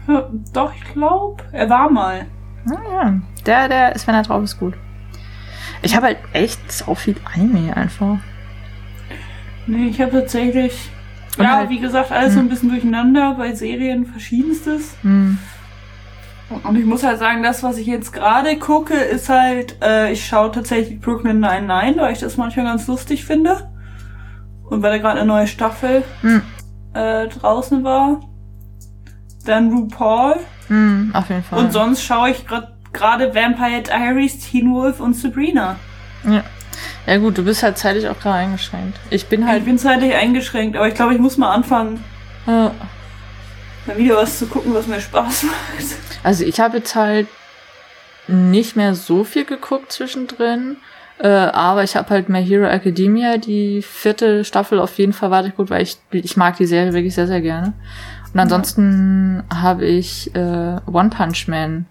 [SPEAKER 2] Ja, Doch, ich glaube, er war mal.
[SPEAKER 1] Naja, der, der ist, wenn er drauf ist, gut. Ich habe halt echt so viel Anime einfach.
[SPEAKER 2] Nee, ich habe tatsächlich.
[SPEAKER 1] Und
[SPEAKER 2] ja,
[SPEAKER 1] halt-
[SPEAKER 2] wie gesagt, alles so ein bisschen durcheinander bei Serien verschiedenstes.
[SPEAKER 1] Hm.
[SPEAKER 2] Und ich muss halt sagen, das, was ich jetzt gerade gucke, ist halt, äh, ich schaue tatsächlich Brooklyn Nine-Nine, weil ich das manchmal ganz lustig finde. Und weil da gerade eine neue Staffel
[SPEAKER 1] Hm.
[SPEAKER 2] äh, draußen war. Dann RuPaul.
[SPEAKER 1] Hm, auf jeden Fall.
[SPEAKER 2] Und sonst schaue ich gerade Vampire Diaries, Teen Wolf und Sabrina.
[SPEAKER 1] Ja. ja gut, du bist halt zeitlich auch gerade eingeschränkt. Ich bin
[SPEAKER 2] Ich
[SPEAKER 1] halt...
[SPEAKER 2] bin zeitlich eingeschränkt, aber ich glaube, ich muss mal anfangen,
[SPEAKER 1] Äh,
[SPEAKER 2] mal wieder was zu gucken, was mir Spaß [LAUGHS] macht.
[SPEAKER 1] also ich habe jetzt halt nicht mehr so viel geguckt zwischendrin. Äh, aber ich habe halt My Hero Academia, die vierte Staffel auf jeden Fall weitergeguckt, weil ich, ich mag die Serie wirklich sehr, sehr gerne. Und ansonsten habe ich äh, One Punch Man.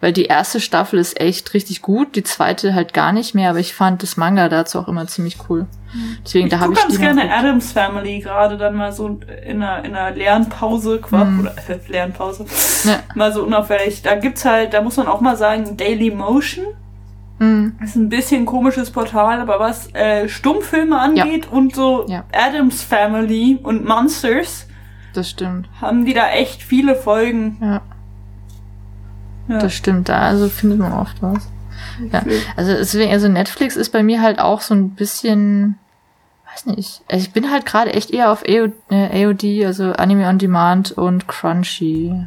[SPEAKER 1] Weil die erste Staffel ist echt richtig gut, die zweite halt gar nicht mehr, aber ich fand das Manga dazu auch immer ziemlich cool. Deswegen,
[SPEAKER 2] Ich
[SPEAKER 1] da habe ich
[SPEAKER 2] ganz gerne. Adams Family, gerade dann mal so in einer, in einer Lernpause, quasi, oder äh, Lernpause,
[SPEAKER 1] Ja.
[SPEAKER 2] mal so unauffällig. Da gibt's halt, da muss man auch mal sagen, Daily Motion. Das ist ein bisschen komisches Portal, aber was äh, Stummfilme angeht und so
[SPEAKER 1] Ja.
[SPEAKER 2] Adams Family und Monsters,
[SPEAKER 1] Das stimmt.
[SPEAKER 2] haben die da echt viele Folgen.
[SPEAKER 1] Ja.
[SPEAKER 2] Ja.
[SPEAKER 1] Das stimmt, da also findet man oft was. Ja, also deswegen, also Netflix ist bei mir halt auch so ein bisschen, weiß nicht, also ich bin halt gerade echt eher auf AO, äh, AOD, also Anime on Demand und Crunchy.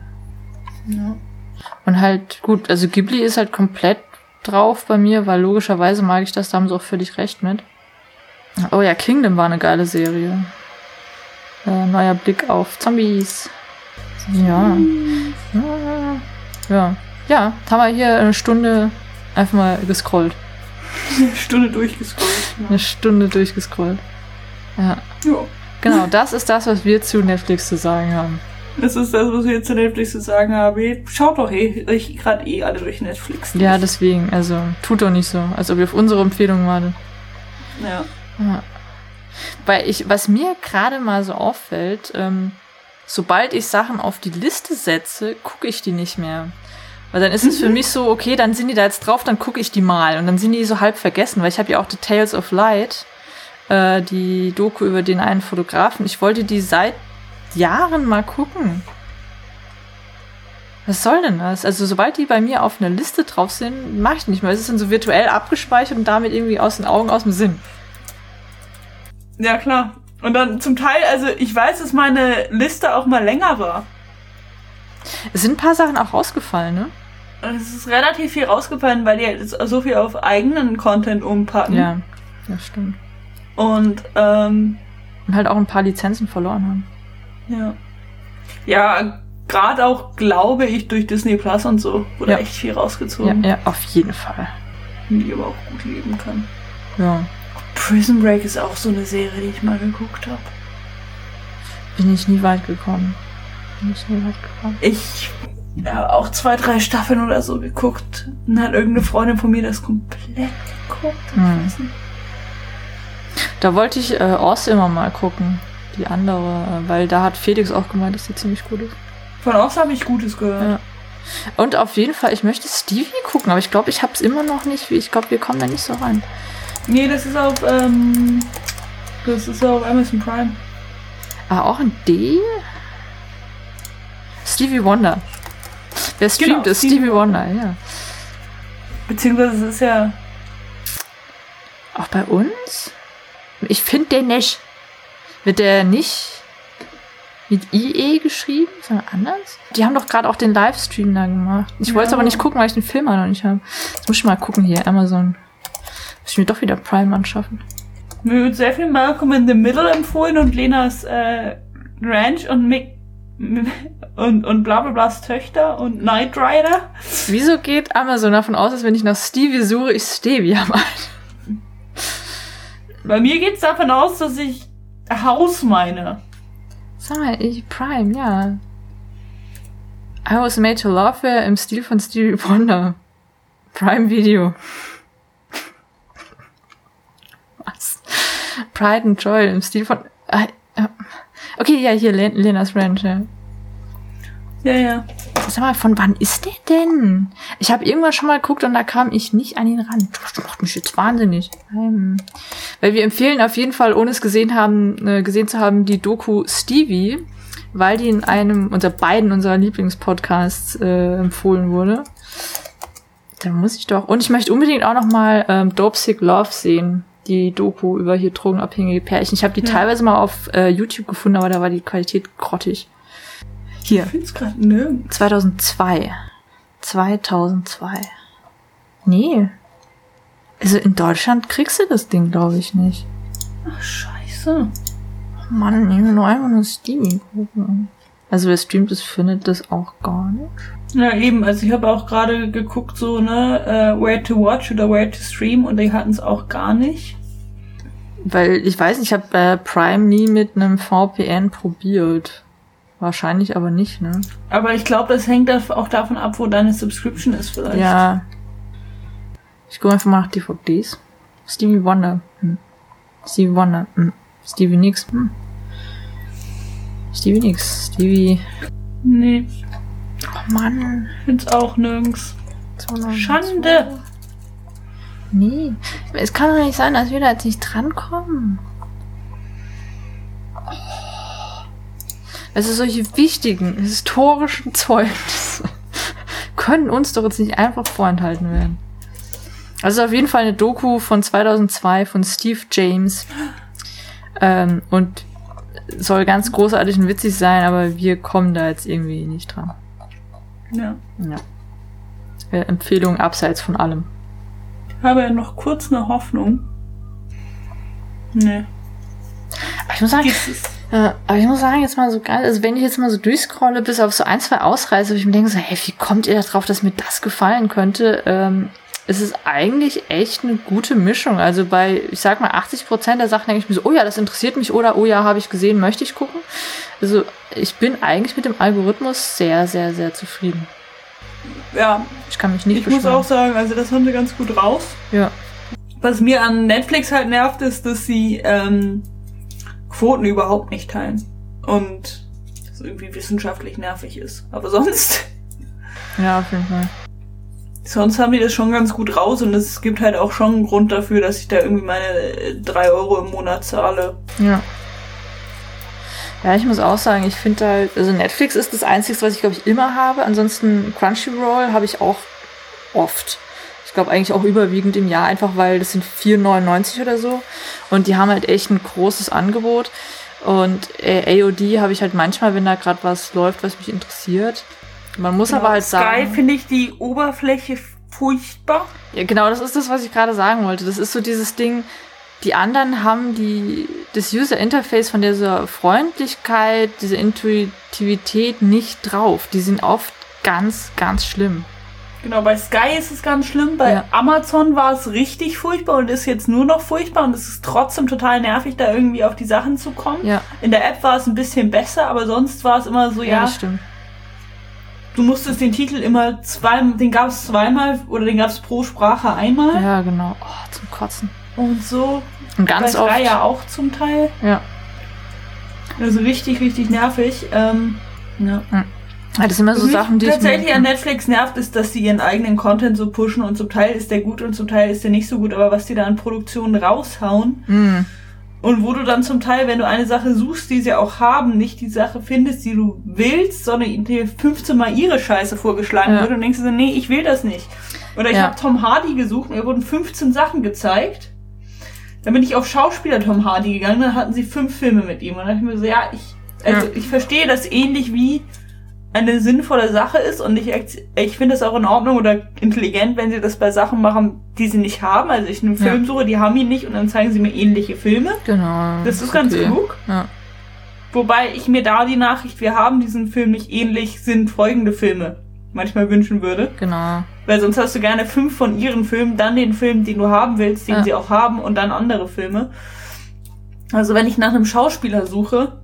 [SPEAKER 2] Ja.
[SPEAKER 1] Und halt, gut, also Ghibli ist halt komplett drauf bei mir, weil logischerweise mag ich das, da haben sie auch völlig recht mit. Oh ja, Kingdom war eine geile Serie. Äh, neuer Blick auf Zombies. Ja. Ja. Ja, ja haben wir hier eine Stunde einfach mal gescrollt.
[SPEAKER 2] Eine Stunde durchgescrollt.
[SPEAKER 1] Eine Stunde durchgescrollt. Ja.
[SPEAKER 2] Ja.
[SPEAKER 1] Genau, das ist das, was wir zu Netflix zu sagen haben.
[SPEAKER 2] Das ist das, was wir jetzt zu Netflix zu sagen haben. Schaut doch eh, euch gerade eh alle durch Netflix. durch.
[SPEAKER 1] Ja, deswegen, also tut doch nicht so, als ob ihr auf unsere Empfehlung wartet.
[SPEAKER 2] Ja.
[SPEAKER 1] Ja. Weil ich, was mir gerade mal so auffällt, ähm, sobald ich Sachen auf die Liste setze, gucke ich die nicht mehr. Weil dann ist es für mich so, okay, dann sind die da jetzt drauf, dann gucke ich die mal. Und dann sind die so halb vergessen, weil ich habe ja auch The Tales of Light, äh, die Doku über den einen Fotografen. Ich wollte die seit Jahren mal gucken. Was soll denn das? Also sobald die bei mir auf einer Liste drauf sind, mache ich nicht mehr. Es ist dann so virtuell abgespeichert und damit irgendwie aus den Augen, aus dem Sinn.
[SPEAKER 2] Ja, klar. Und dann zum Teil, also ich weiß, dass meine Liste auch mal länger war.
[SPEAKER 1] Es sind ein paar Sachen auch rausgefallen, ne?
[SPEAKER 2] Es ist relativ viel rausgefallen, weil die jetzt so viel auf eigenen Content umpacken.
[SPEAKER 1] Ja, das stimmt.
[SPEAKER 2] Und, ähm,
[SPEAKER 1] Und halt auch ein paar Lizenzen verloren haben.
[SPEAKER 2] ja. Ja, gerade auch, glaube ich, durch Disney Plus und so wurde
[SPEAKER 1] Ja.
[SPEAKER 2] echt viel
[SPEAKER 1] Ja,
[SPEAKER 2] rausgezogen,
[SPEAKER 1] ja, auf jeden Fall.
[SPEAKER 2] die aber auch gut leben kann.
[SPEAKER 1] Ja.
[SPEAKER 2] Prison Break ist auch so eine Serie, die ich mal geguckt habe.
[SPEAKER 1] Bin ich nie weit gekommen. Bin ich nie weit gekommen.
[SPEAKER 2] Ich habe auch zwei, drei Staffeln oder so geguckt. Und hat irgendeine Freundin von mir das komplett geguckt.
[SPEAKER 1] Hm.
[SPEAKER 2] Ich weiß nicht.
[SPEAKER 1] Da wollte ich äh, Oz immer mal gucken. Die andere, äh, weil da hat Felix auch gemeint, dass die ziemlich gut ist.
[SPEAKER 2] Von Oz habe ich Gutes gehört.
[SPEAKER 1] Ja. Und auf jeden Fall, ich möchte Stevie gucken, aber ich glaube, ich habe es immer noch nicht. Ich glaube, wir kommen da nicht so rein.
[SPEAKER 2] Nee, das ist auf, ähm, das ist auf Amazon Prime.
[SPEAKER 1] Ah, auch ein D? Stevie Wonder. Wer streamt
[SPEAKER 2] Genau,
[SPEAKER 1] ist
[SPEAKER 2] Stevie
[SPEAKER 1] Stevie Wonder, ja.
[SPEAKER 2] Beziehungsweise es ist ja,
[SPEAKER 1] Auch bei uns? Ich finde den nicht. Wird der nicht mit IE geschrieben, sondern anders? Die haben doch gerade auch den Livestream da gemacht. Ich wollte es aber nicht gucken, weil ich den Film auch noch nicht habe. Jetzt muss ich mal gucken hier, Amazon. Muss ich mir doch wieder Prime anschaffen.
[SPEAKER 2] mir wird sehr viel Malcolm in the Middle empfohlen und Lenas äh, Ranch und Mick [LAUGHS] und, und bla bla blas Töchter und Knight Rider.
[SPEAKER 1] Wieso geht Amazon davon aus, dass wenn ich nach Stevie suche, ich Stevie habe?
[SPEAKER 2] Bei mir geht's davon aus, dass ich Haus meine.
[SPEAKER 1] Sag mal, ich Prime, ja. I was made to love her im Stil von Stevie Wonder. Prime Video. Was? Pride and Joy im Stil von. Ah, ja. Okay, ja, hier, Len Lenas Ranch, ja.
[SPEAKER 2] Ja, ja.
[SPEAKER 1] Sag mal, von wann ist der denn? Ich habe irgendwann schon mal geguckt und da kam ich nicht an ihn ran. Das macht mich jetzt wahnsinnig. Ähm, Weil wir empfehlen auf jeden Fall, ohne es gesehen haben, äh, gesehen zu haben, die Doku Stevie, weil die in einem unter beiden unserer Lieblingspodcasts äh, empfohlen wurde. Da muss ich doch. Und ich möchte unbedingt auch noch mal ähm, Dope Sick Love sehen. Die Doku über hier drogenabhängige Pärchen. Ich habe die
[SPEAKER 2] Ja.
[SPEAKER 1] teilweise mal auf äh, YouTube gefunden, aber da war die Qualität grottig. Hier.
[SPEAKER 2] Ich find's gerade nirgends.
[SPEAKER 1] 2002. 2002. Nee. Also in Deutschland kriegst du das Ding, glaube ich, nicht.
[SPEAKER 2] Ach, scheiße.
[SPEAKER 1] Mann, ich will nur einfach nur Stevie gucken. Also wer streamt das, findet das auch gar nicht.
[SPEAKER 2] Ja, eben. Also ich habe auch gerade geguckt, so, ne, äh, where to watch oder where to stream und die hatten es auch gar nicht.
[SPEAKER 1] Weil ich weiß nicht, ich habe äh, Prime nie mit einem VPN probiert. Wahrscheinlich aber nicht, ne?
[SPEAKER 2] Aber ich glaube, das hängt auch davon ab, wo deine Subscription ist vielleicht.
[SPEAKER 1] Ja. Ich gucke einfach mal nach DVDs. Stevie Wonder. Hm. Stevie Wonder. Hm. Stevie nix. Hm. Stevie nix. Stevie.
[SPEAKER 2] Nee,
[SPEAKER 1] Oh Mann.
[SPEAKER 2] find's auch nirgends.
[SPEAKER 1] 2002.
[SPEAKER 2] Schande.
[SPEAKER 1] Nee. Es kann doch nicht sein, dass wir da jetzt nicht drankommen. Also solche wichtigen historischen Zeugnisse [LAUGHS] können uns doch jetzt nicht einfach vorenthalten werden. Also auf jeden Fall eine Doku von 2002 von Steve James. Ähm, und soll ganz großartig und witzig sein, aber wir kommen da jetzt irgendwie nicht dran.
[SPEAKER 2] Ja.
[SPEAKER 1] Ja. Äh, Empfehlung abseits von allem.
[SPEAKER 2] Ich habe ja noch kurz eine Hoffnung. Nee.
[SPEAKER 1] Aber ich muss sagen, äh, aber ich muss sagen, jetzt mal so geil, also wenn ich jetzt mal so durchscrolle bis auf so ein, zwei Ausreißer, wo ich mir denke so, hey, wie kommt ihr da drauf, dass mir das gefallen könnte? Ähm, es ist eigentlich echt eine gute Mischung. Also bei, ich sag mal, 80 Prozent der Sachen denke ich mir so, oh ja, das interessiert mich oder oh ja, habe ich gesehen, möchte ich gucken. Also ich bin eigentlich mit dem Algorithmus sehr, sehr, sehr zufrieden.
[SPEAKER 2] ja,
[SPEAKER 1] Ich kann mich nicht
[SPEAKER 2] ich muss
[SPEAKER 1] beschweren.
[SPEAKER 2] auch sagen, also das haben sie ganz gut raus.
[SPEAKER 1] Ja.
[SPEAKER 2] Was mir an Netflix halt nervt, ist, dass sie ähm, Quoten überhaupt nicht teilen. Und das irgendwie wissenschaftlich nervig ist. Aber sonst,
[SPEAKER 1] ja, auf jeden Fall.
[SPEAKER 2] Sonst haben die das schon ganz gut raus und es gibt halt auch schon einen Grund dafür, dass ich da irgendwie meine äh, drei Euro im Monat zahle.
[SPEAKER 1] Ja. Ja, ich muss auch sagen, ich finde halt, also Netflix ist das Einzige, was ich glaube ich immer habe. Ansonsten Crunchyroll habe ich auch oft. Ich glaube eigentlich auch überwiegend im Jahr, einfach weil das sind 4,99 oder so. Und die haben halt echt ein großes Angebot. Und äh, AOD habe ich halt manchmal, wenn da gerade was läuft, was mich interessiert. Man muss aber halt
[SPEAKER 2] Genau. Sky
[SPEAKER 1] sagen.
[SPEAKER 2] finde ich die Oberfläche furchtbar.
[SPEAKER 1] Ja, genau, das ist das, was ich gerade sagen wollte. Das ist so dieses Ding, die anderen haben die, das User Interface von dieser Freundlichkeit, dieser Intuitivität nicht drauf. Die sind oft ganz, ganz schlimm.
[SPEAKER 2] Genau, bei Sky ist es ganz schlimm. Bei
[SPEAKER 1] Ja.
[SPEAKER 2] Amazon war es richtig furchtbar und ist jetzt nur noch furchtbar und es ist trotzdem total nervig, da irgendwie auf die Sachen zu kommen.
[SPEAKER 1] Ja,
[SPEAKER 2] In der App war es ein bisschen besser, aber sonst war es immer so,
[SPEAKER 1] ja,
[SPEAKER 2] ja,
[SPEAKER 1] das stimmt.
[SPEAKER 2] Du musstest den Titel immer zwei, den gab es zweimal oder den gab es pro Sprache einmal
[SPEAKER 1] Ja, genau. Oh, zum Kotzen.
[SPEAKER 2] und so.
[SPEAKER 1] Und
[SPEAKER 2] Bei
[SPEAKER 1] ganz
[SPEAKER 2] Sky
[SPEAKER 1] oft.
[SPEAKER 2] ja auch zum Teil.
[SPEAKER 1] Ja.
[SPEAKER 2] Also richtig, richtig nervig. Ähm, ja.
[SPEAKER 1] Ja, Das sind immer so
[SPEAKER 2] Was mich
[SPEAKER 1] Sachen, die ich
[SPEAKER 2] tatsächlich
[SPEAKER 1] mir-
[SPEAKER 2] an Netflix nervt, ist, dass sie ihren eigenen Content so pushen und zum Teil ist der gut und zum Teil ist der nicht so gut, aber was die da an Produktionen raushauen
[SPEAKER 1] Hm,
[SPEAKER 2] und wo du dann zum Teil, wenn du eine Sache suchst, die sie auch haben, nicht die Sache findest, die du willst, sondern dir 15 Mal ihre Scheiße vorgeschlagen
[SPEAKER 1] Ja.
[SPEAKER 2] wird und denkst so, nee, ich will das nicht. Oder ich
[SPEAKER 1] Ja.
[SPEAKER 2] habe Tom Hardy gesucht und mir wurden 15 Sachen gezeigt. Dann bin ich auf Schauspieler Tom Hardy gegangen, dann hatten sie fünf Filme mit ihm und dann dachte ich mir so, ja, ich, also
[SPEAKER 1] Ja.
[SPEAKER 2] ich verstehe das ähnlich wie eine sinnvolle Sache ist und ich, ich finde es auch in Ordnung oder intelligent, wenn sie das bei Sachen machen, die sie nicht haben. Also ich einen
[SPEAKER 1] Ja.
[SPEAKER 2] Film suche, die haben ihn nicht und dann zeigen sie mir ähnliche Filme.
[SPEAKER 1] Genau.
[SPEAKER 2] Das ist ganz
[SPEAKER 1] okay.
[SPEAKER 2] klug.
[SPEAKER 1] Ja.
[SPEAKER 2] Wobei ich mir da die Nachricht, wir haben diesen Film nicht ähnlich, sind folgende Filme manchmal wünschen würde.
[SPEAKER 1] Genau.
[SPEAKER 2] Weil sonst hast du gerne fünf von ihren Filmen, dann den Film, den du haben willst, den
[SPEAKER 1] Ja.
[SPEAKER 2] sie auch haben und dann andere Filme. Also wenn ich nach einem Schauspieler suche,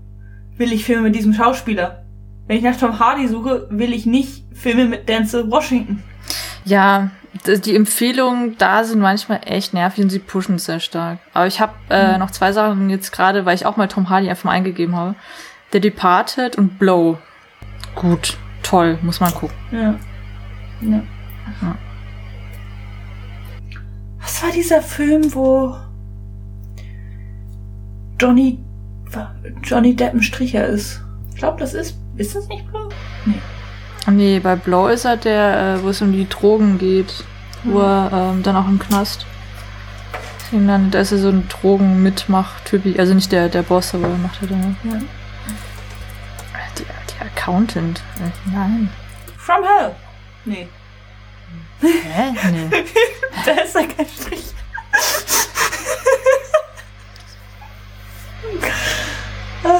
[SPEAKER 2] will ich Filme mit diesem Schauspieler. Wenn ich nach Tom Hardy suche, will ich nicht Filme mit Denzel Washington.
[SPEAKER 1] Ja, die Empfehlungen da sind manchmal echt nervig und sie pushen sehr stark. Aber ich habe äh, noch zwei Sachen jetzt gerade, weil ich auch mal Tom Hardy einfach mal eingegeben habe. The Departed und Blow. Gut, toll, muss man gucken.
[SPEAKER 2] Ja. ja.
[SPEAKER 1] Ja.
[SPEAKER 2] Was war dieser Film, wo Johnny Johnny Depp ein Stricher ist? Ich glaube, das ist. Ist das nicht Blow? Nee.
[SPEAKER 1] Nee, bei Blow ist er der, äh, wo es um die Drogen geht, wo er ähm, dann auch im Knast. Deswegen dann, da ist er so ein Drogen-Mitmach-Typ, also nicht der, der Boss, aber macht er dann.
[SPEAKER 2] Ja.
[SPEAKER 1] Die, die Accountant. Äh, nein.
[SPEAKER 2] From Hell. Nee.
[SPEAKER 1] Hä? [LAUGHS] Nee.
[SPEAKER 2] Da ist ja kein Strich.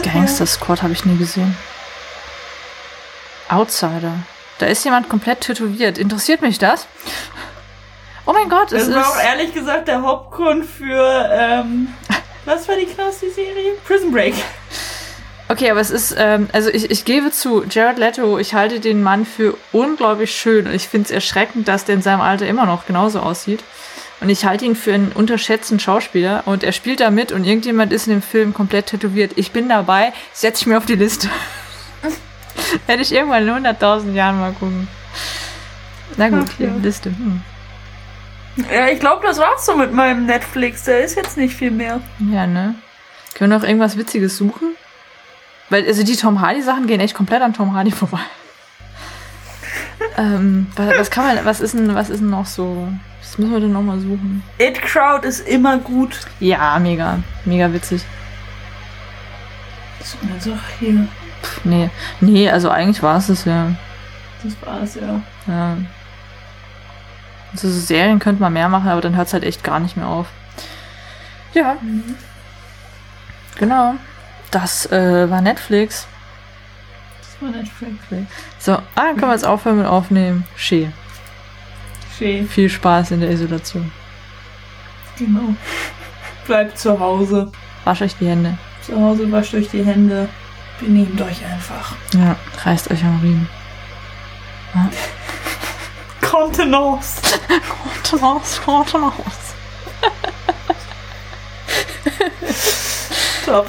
[SPEAKER 1] Gangster Squad habe ich nie gesehen. Outsider. Da ist jemand komplett tätowiert. Interessiert mich das? Oh mein Gott, es
[SPEAKER 2] Das war auch
[SPEAKER 1] ist.
[SPEAKER 2] ehrlich gesagt der Hauptgrund für, ähm, was war die die Serie? Prison Break.
[SPEAKER 1] Okay, aber es ist, ähm, also ich, ich gebe zu, Jared Leto, ich halte den Mann für unglaublich schön und ich finde es erschreckend, dass der in seinem Alter immer noch genauso aussieht. Und ich halte ihn für einen unterschätzten Schauspieler und er spielt da mit und irgendjemand ist in dem Film komplett tätowiert. Ich bin dabei, setze ich mir auf die Liste. [LAUGHS] Werde ich irgendwann in 100.000 Jahren mal gucken. Na gut,
[SPEAKER 2] Ach,
[SPEAKER 1] hier,
[SPEAKER 2] ja.
[SPEAKER 1] Liste. Hm.
[SPEAKER 2] Ja, ich glaube, das war's so mit meinem Netflix. Da ist jetzt nicht viel mehr.
[SPEAKER 1] Ja, ne? Können wir noch irgendwas Witziges suchen? Weil, also die Tom Hardy-Sachen gehen echt komplett an Tom Hardy [LAUGHS] vorbei. ähm, wa- was kann man, was ist denn, was ist denn noch so? Das müssen wir denn noch mal suchen.
[SPEAKER 2] It Crowd ist immer gut.
[SPEAKER 1] Ja, mega, mega witzig.
[SPEAKER 2] So, also hier.
[SPEAKER 1] Pff, nee, nee, also eigentlich war es das ja.
[SPEAKER 2] Das war's, ja.
[SPEAKER 1] ja. Also so Serien könnte man mehr machen, aber dann hört es halt echt gar nicht mehr auf. Ja, genau. Das äh, war Netflix.
[SPEAKER 2] Das war Netflix.
[SPEAKER 1] So, ah, dann können wir jetzt aufhören mit Aufnehmen. Schön.
[SPEAKER 2] Schön.
[SPEAKER 1] Viel Spaß in der Isolation.
[SPEAKER 2] Genau. Bleibt zu Hause.
[SPEAKER 1] Wasch euch die Hände.
[SPEAKER 2] Zu Hause wascht euch die Hände. Benehmt euch einfach.
[SPEAKER 1] Ja, reißt euch am Riemen.
[SPEAKER 2] Kontenance.
[SPEAKER 1] Raus, raus, raus.
[SPEAKER 2] Top.